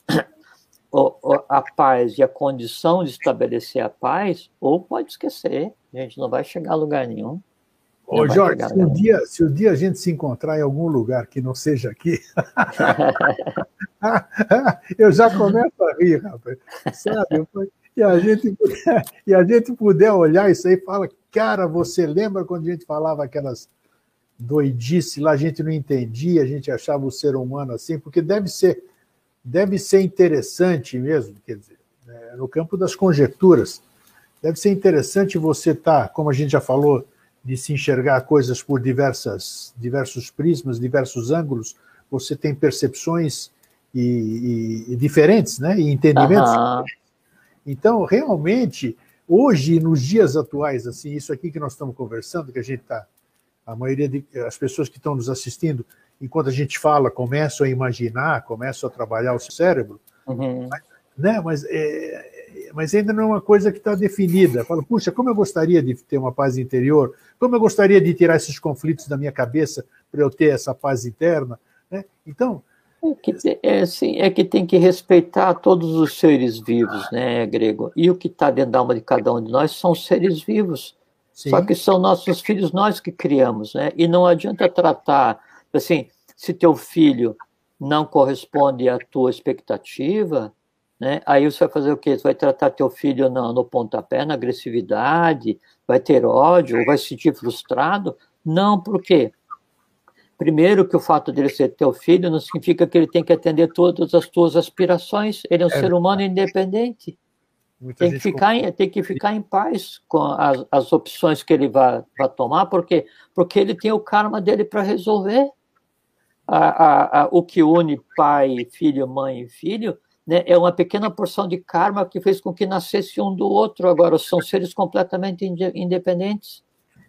a paz e a condição de estabelecer a paz, ou pode esquecer, a gente não vai chegar a lugar nenhum. Ô, Jorge, se um, dia, se um dia a gente se encontrar em algum lugar que não seja aqui, eu já começo a rir, rapaz. Sabe? E a, gente puder, e a gente puder olhar isso aí e fala, cara, você lembra quando a gente falava aquelas doidice lá, a gente não entendia, a gente achava o ser humano assim, porque deve ser, deve ser interessante mesmo, quer dizer, né, no campo das conjecturas, deve ser interessante você estar, tá, como a gente já falou, de se enxergar coisas por diversas, diversos prismas, diversos ângulos, você tem percepções e, e, e diferentes, né? E entendimentos. Uhum. Então, realmente, hoje, nos dias atuais, assim, isso aqui que nós estamos conversando, que a gente está, a maioria das pessoas que estão nos assistindo, enquanto a gente fala, começam a imaginar, começam a trabalhar o cérebro, uhum. mas, né? Mas é, mas ainda não é uma coisa que está definida. Fala, puxa, como eu gostaria de ter uma paz interior, como eu gostaria de tirar esses conflitos da minha cabeça para eu ter essa paz interna. Né? Então. É que, é, assim, é que tem que respeitar todos os seres vivos, né, Grego? E o que está dentro da alma de cada um de nós são seres vivos. Sim. Só que são nossos filhos nós que criamos, né? E não adianta tratar, assim, se teu filho não corresponde à tua expectativa, né? Aí você vai fazer o quê? Você vai tratar teu filho no, no pontapé, na agressividade, vai ter ódio, vai se sentir frustrado? Não, por quê? Primeiro, que o fato dele ser teu filho não significa que ele tem que atender todas as tuas aspirações. Ele é um é, ser humano independente. tem que, ficar em, tem que ficar em paz com as, as opções que ele vai, vai tomar, porque, porque ele tem o karma dele para resolver. A, a, a, o que une pai, filho, mãe e filho né, é uma pequena porção de karma que fez com que nascesse um do outro. Agora, são seres completamente independentes.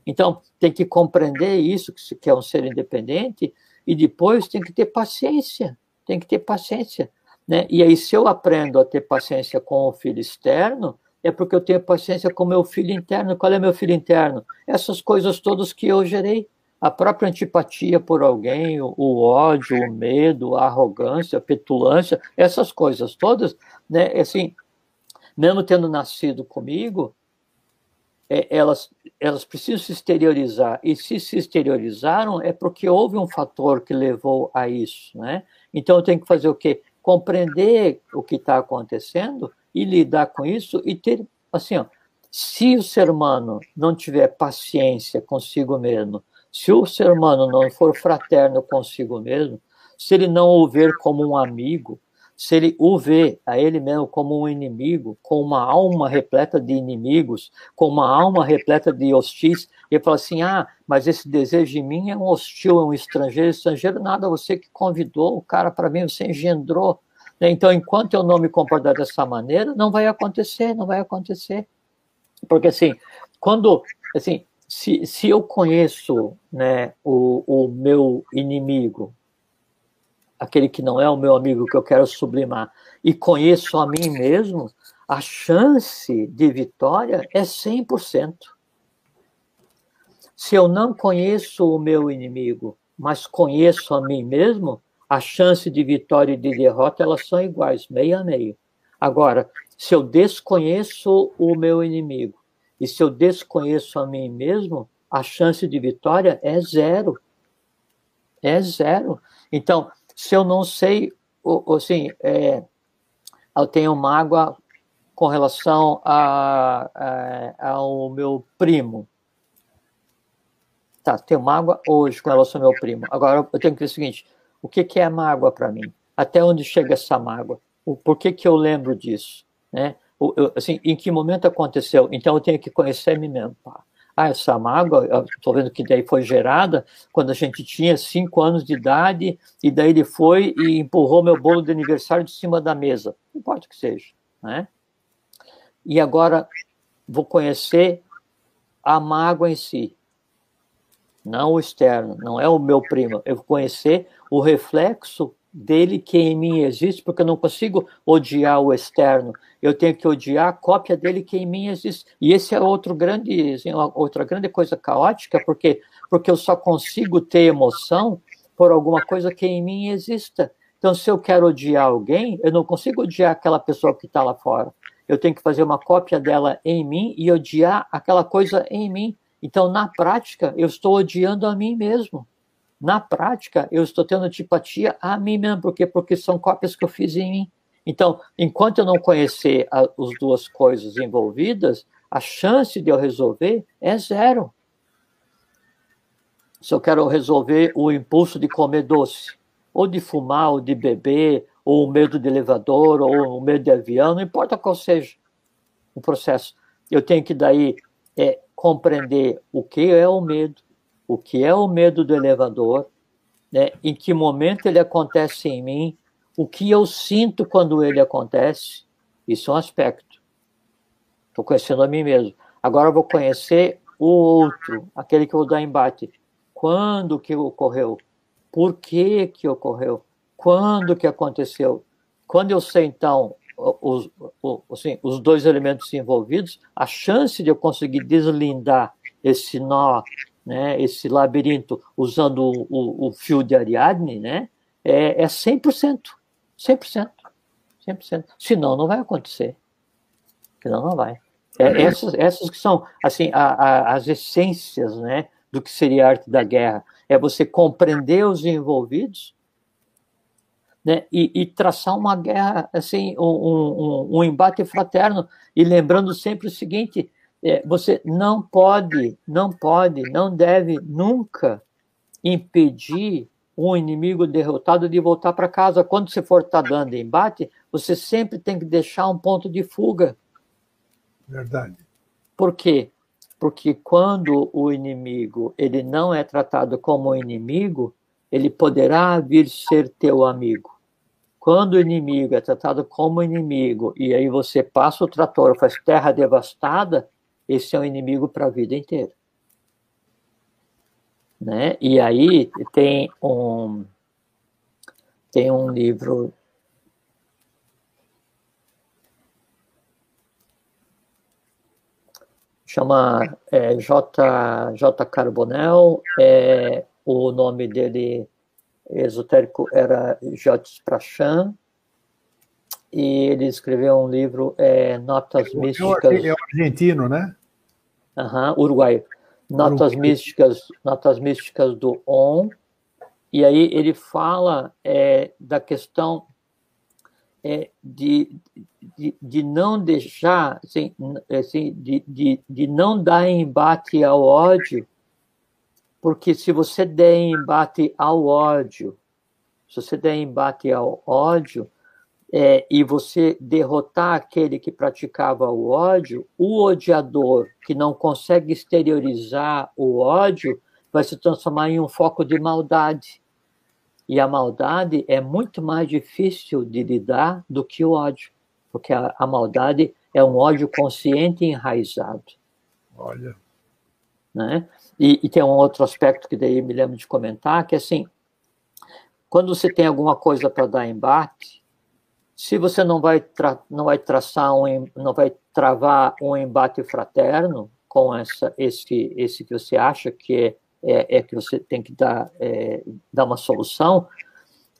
Então, tem que compreender isso, que é um ser independente, e depois tem que ter paciência. Tem que ter paciência. Né? E aí, se eu aprendo a ter paciência com o filho externo, é porque eu tenho paciência com meu filho interno. Qual é meu filho interno? Essas coisas todas que eu gerei. A própria antipatia por alguém, o, ódio, o medo, a arrogância, a petulância, essas coisas todas, né, assim, mesmo tendo nascido comigo, é, elas, elas precisam se exteriorizar. E se se exteriorizaram, é porque houve um fator que levou a isso. Né? Então eu tenho que fazer o quê? Compreender o que está acontecendo e lidar com isso e ter, assim, ó, se o ser humano não tiver paciência consigo mesmo, se o ser humano não for fraterno consigo mesmo, se ele não o ver como um amigo, se ele o vê a ele mesmo como um inimigo, com uma alma repleta de inimigos, com uma alma repleta de hostis, e fala assim: ah, mas esse desejo em mim é um hostil, é um estrangeiro, estrangeiro, nada, você que convidou o cara para mim, você engendrou. Então, enquanto eu não me comportar dessa maneira, não vai acontecer, não vai acontecer. Porque, assim, quando, assim, se, se eu conheço né, o, o meu inimigo, aquele que não é o meu amigo que eu quero sublimar, e conheço a mim mesmo, a chance de vitória é 100%. Se eu não conheço o meu inimigo, mas conheço a mim mesmo, a chance de vitória e de derrota elas são iguais, meio a meio. Agora, se eu desconheço o meu inimigo e se eu desconheço a mim mesmo, a chance de vitória é zero. É zero. Então, se eu não sei, assim, é, eu tenho mágoa com relação a, a, ao meu primo. Tá, tenho mágoa hoje com relação ao meu primo. Agora eu tenho que dizer o seguinte: o que, que é mágoa para mim? Até onde chega essa mágoa? O, por que, que eu lembro disso? Né? Assim, em que momento aconteceu? Então eu tenho que conhecer me mesmo. Ah, essa mágoa, estou vendo que daí foi gerada quando a gente tinha cinco anos de idade, e daí ele foi e empurrou meu bolo de aniversário de cima da mesa. Não importa o que seja. Né? E agora vou conhecer a mágoa em si, não o externo, não é o meu primo. Eu vou conhecer o reflexo dele que em mim existe, porque eu não consigo odiar o externo, eu tenho que odiar a cópia dele que em mim existe. E esse é outro grande, assim, outra grande coisa caótica, porque porque eu só consigo ter emoção por alguma coisa que em mim exista. Então, se eu quero odiar alguém, eu não consigo odiar aquela pessoa que está lá fora. Eu tenho que fazer uma cópia dela em mim e odiar aquela coisa em mim. Então, na prática, eu estou odiando a mim mesmo. Na prática, eu estou tendo antipatia a mim mesmo, porque são cópias que eu fiz em mim. Então, enquanto eu não conhecer as duas coisas envolvidas, a chance de eu resolver é zero. Se eu quero resolver o impulso de comer doce, ou de fumar, ou de beber, ou o medo de elevador, ou o medo de avião, não importa qual seja o processo. Eu tenho que daí é, compreender o que é o medo, o que é o medo do elevador, né? em que momento ele acontece em mim, o que eu sinto quando ele acontece, isso é um aspecto. Estou conhecendo a mim mesmo. Agora vou conhecer o outro, aquele que eu vou dar embate. Quando que ocorreu? Por que que ocorreu? Quando que aconteceu? Quando eu sei, então, os, assim, os dois elementos envolvidos, a chance de eu conseguir deslindar esse nó né, esse labirinto usando o, o, o fio de Ariadne, né, é, é 100%. 100%. 100%. Senão, não vai acontecer. Senão, não vai. É, essas, essas que são, assim, a, a, as essências, né, do que seria a arte da guerra. É você compreender os envolvidos, né, e, e traçar uma guerra, assim, um, um, um embate fraterno, e lembrando sempre o seguinte, você não pode, não pode, não deve nunca impedir um inimigo derrotado de voltar para casa. Quando você for estar tá dando embate, você sempre tem que deixar um ponto de fuga. Verdade. Por quê? Porque quando o inimigo ele não é tratado como inimigo, ele poderá vir ser teu amigo. Quando o inimigo é tratado como inimigo e aí você passa o trator, faz terra devastada, esse é um inimigo para a vida inteira. Né? E aí tem um tem um livro chama é, J. J. Carbonell, é, o nome dele esotérico era J. Prachan, e ele escreveu um livro, é, Notas é Místicas... É argentino, né? Aham, uruguaio. Notas Uruguai. Místicas, Notas Místicas do ON, e aí ele fala é, da questão é, de, de, de, não deixar, assim, assim, de, de, de não dar embate ao ódio, porque se você der embate ao ódio, se você der embate ao ódio, é, e você derrotar aquele que praticava o ódio, o odiador que não consegue exteriorizar o ódio vai se transformar em um foco de maldade. E a maldade é muito mais difícil de lidar do que o ódio, porque a, a maldade é um ódio consciente e enraizado. Olha. Né? E, e, tem um outro aspecto que daí me lembro de comentar, que é assim, quando você tem alguma coisa para dar embate, se você não vai, não vai traçar um, não vai travar um embate fraterno com essa, esse, esse que você acha que é é, é que você tem que dar, é, dar uma solução,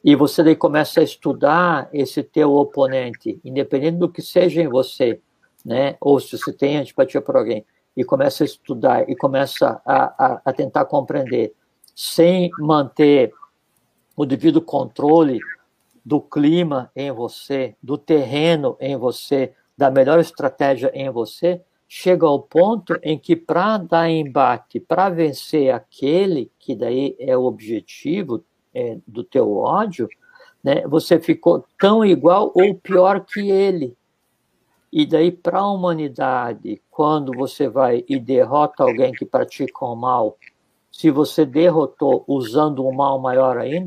e você daí começa a estudar esse teu oponente, independente do que seja em você, né? ou se você tem antipatia por alguém, e começa a estudar e começa a, a, a tentar compreender, sem manter o devido controle do clima em você, do terreno em você, da melhor estratégia em você, chega ao ponto em que para dar embate, para vencer aquele que daí é o objetivo é, do teu ódio, né, você ficou tão igual ou pior que ele. E daí para a humanidade, quando você vai e derrota alguém que pratica o mal, se você derrotou usando um mal maior ainda,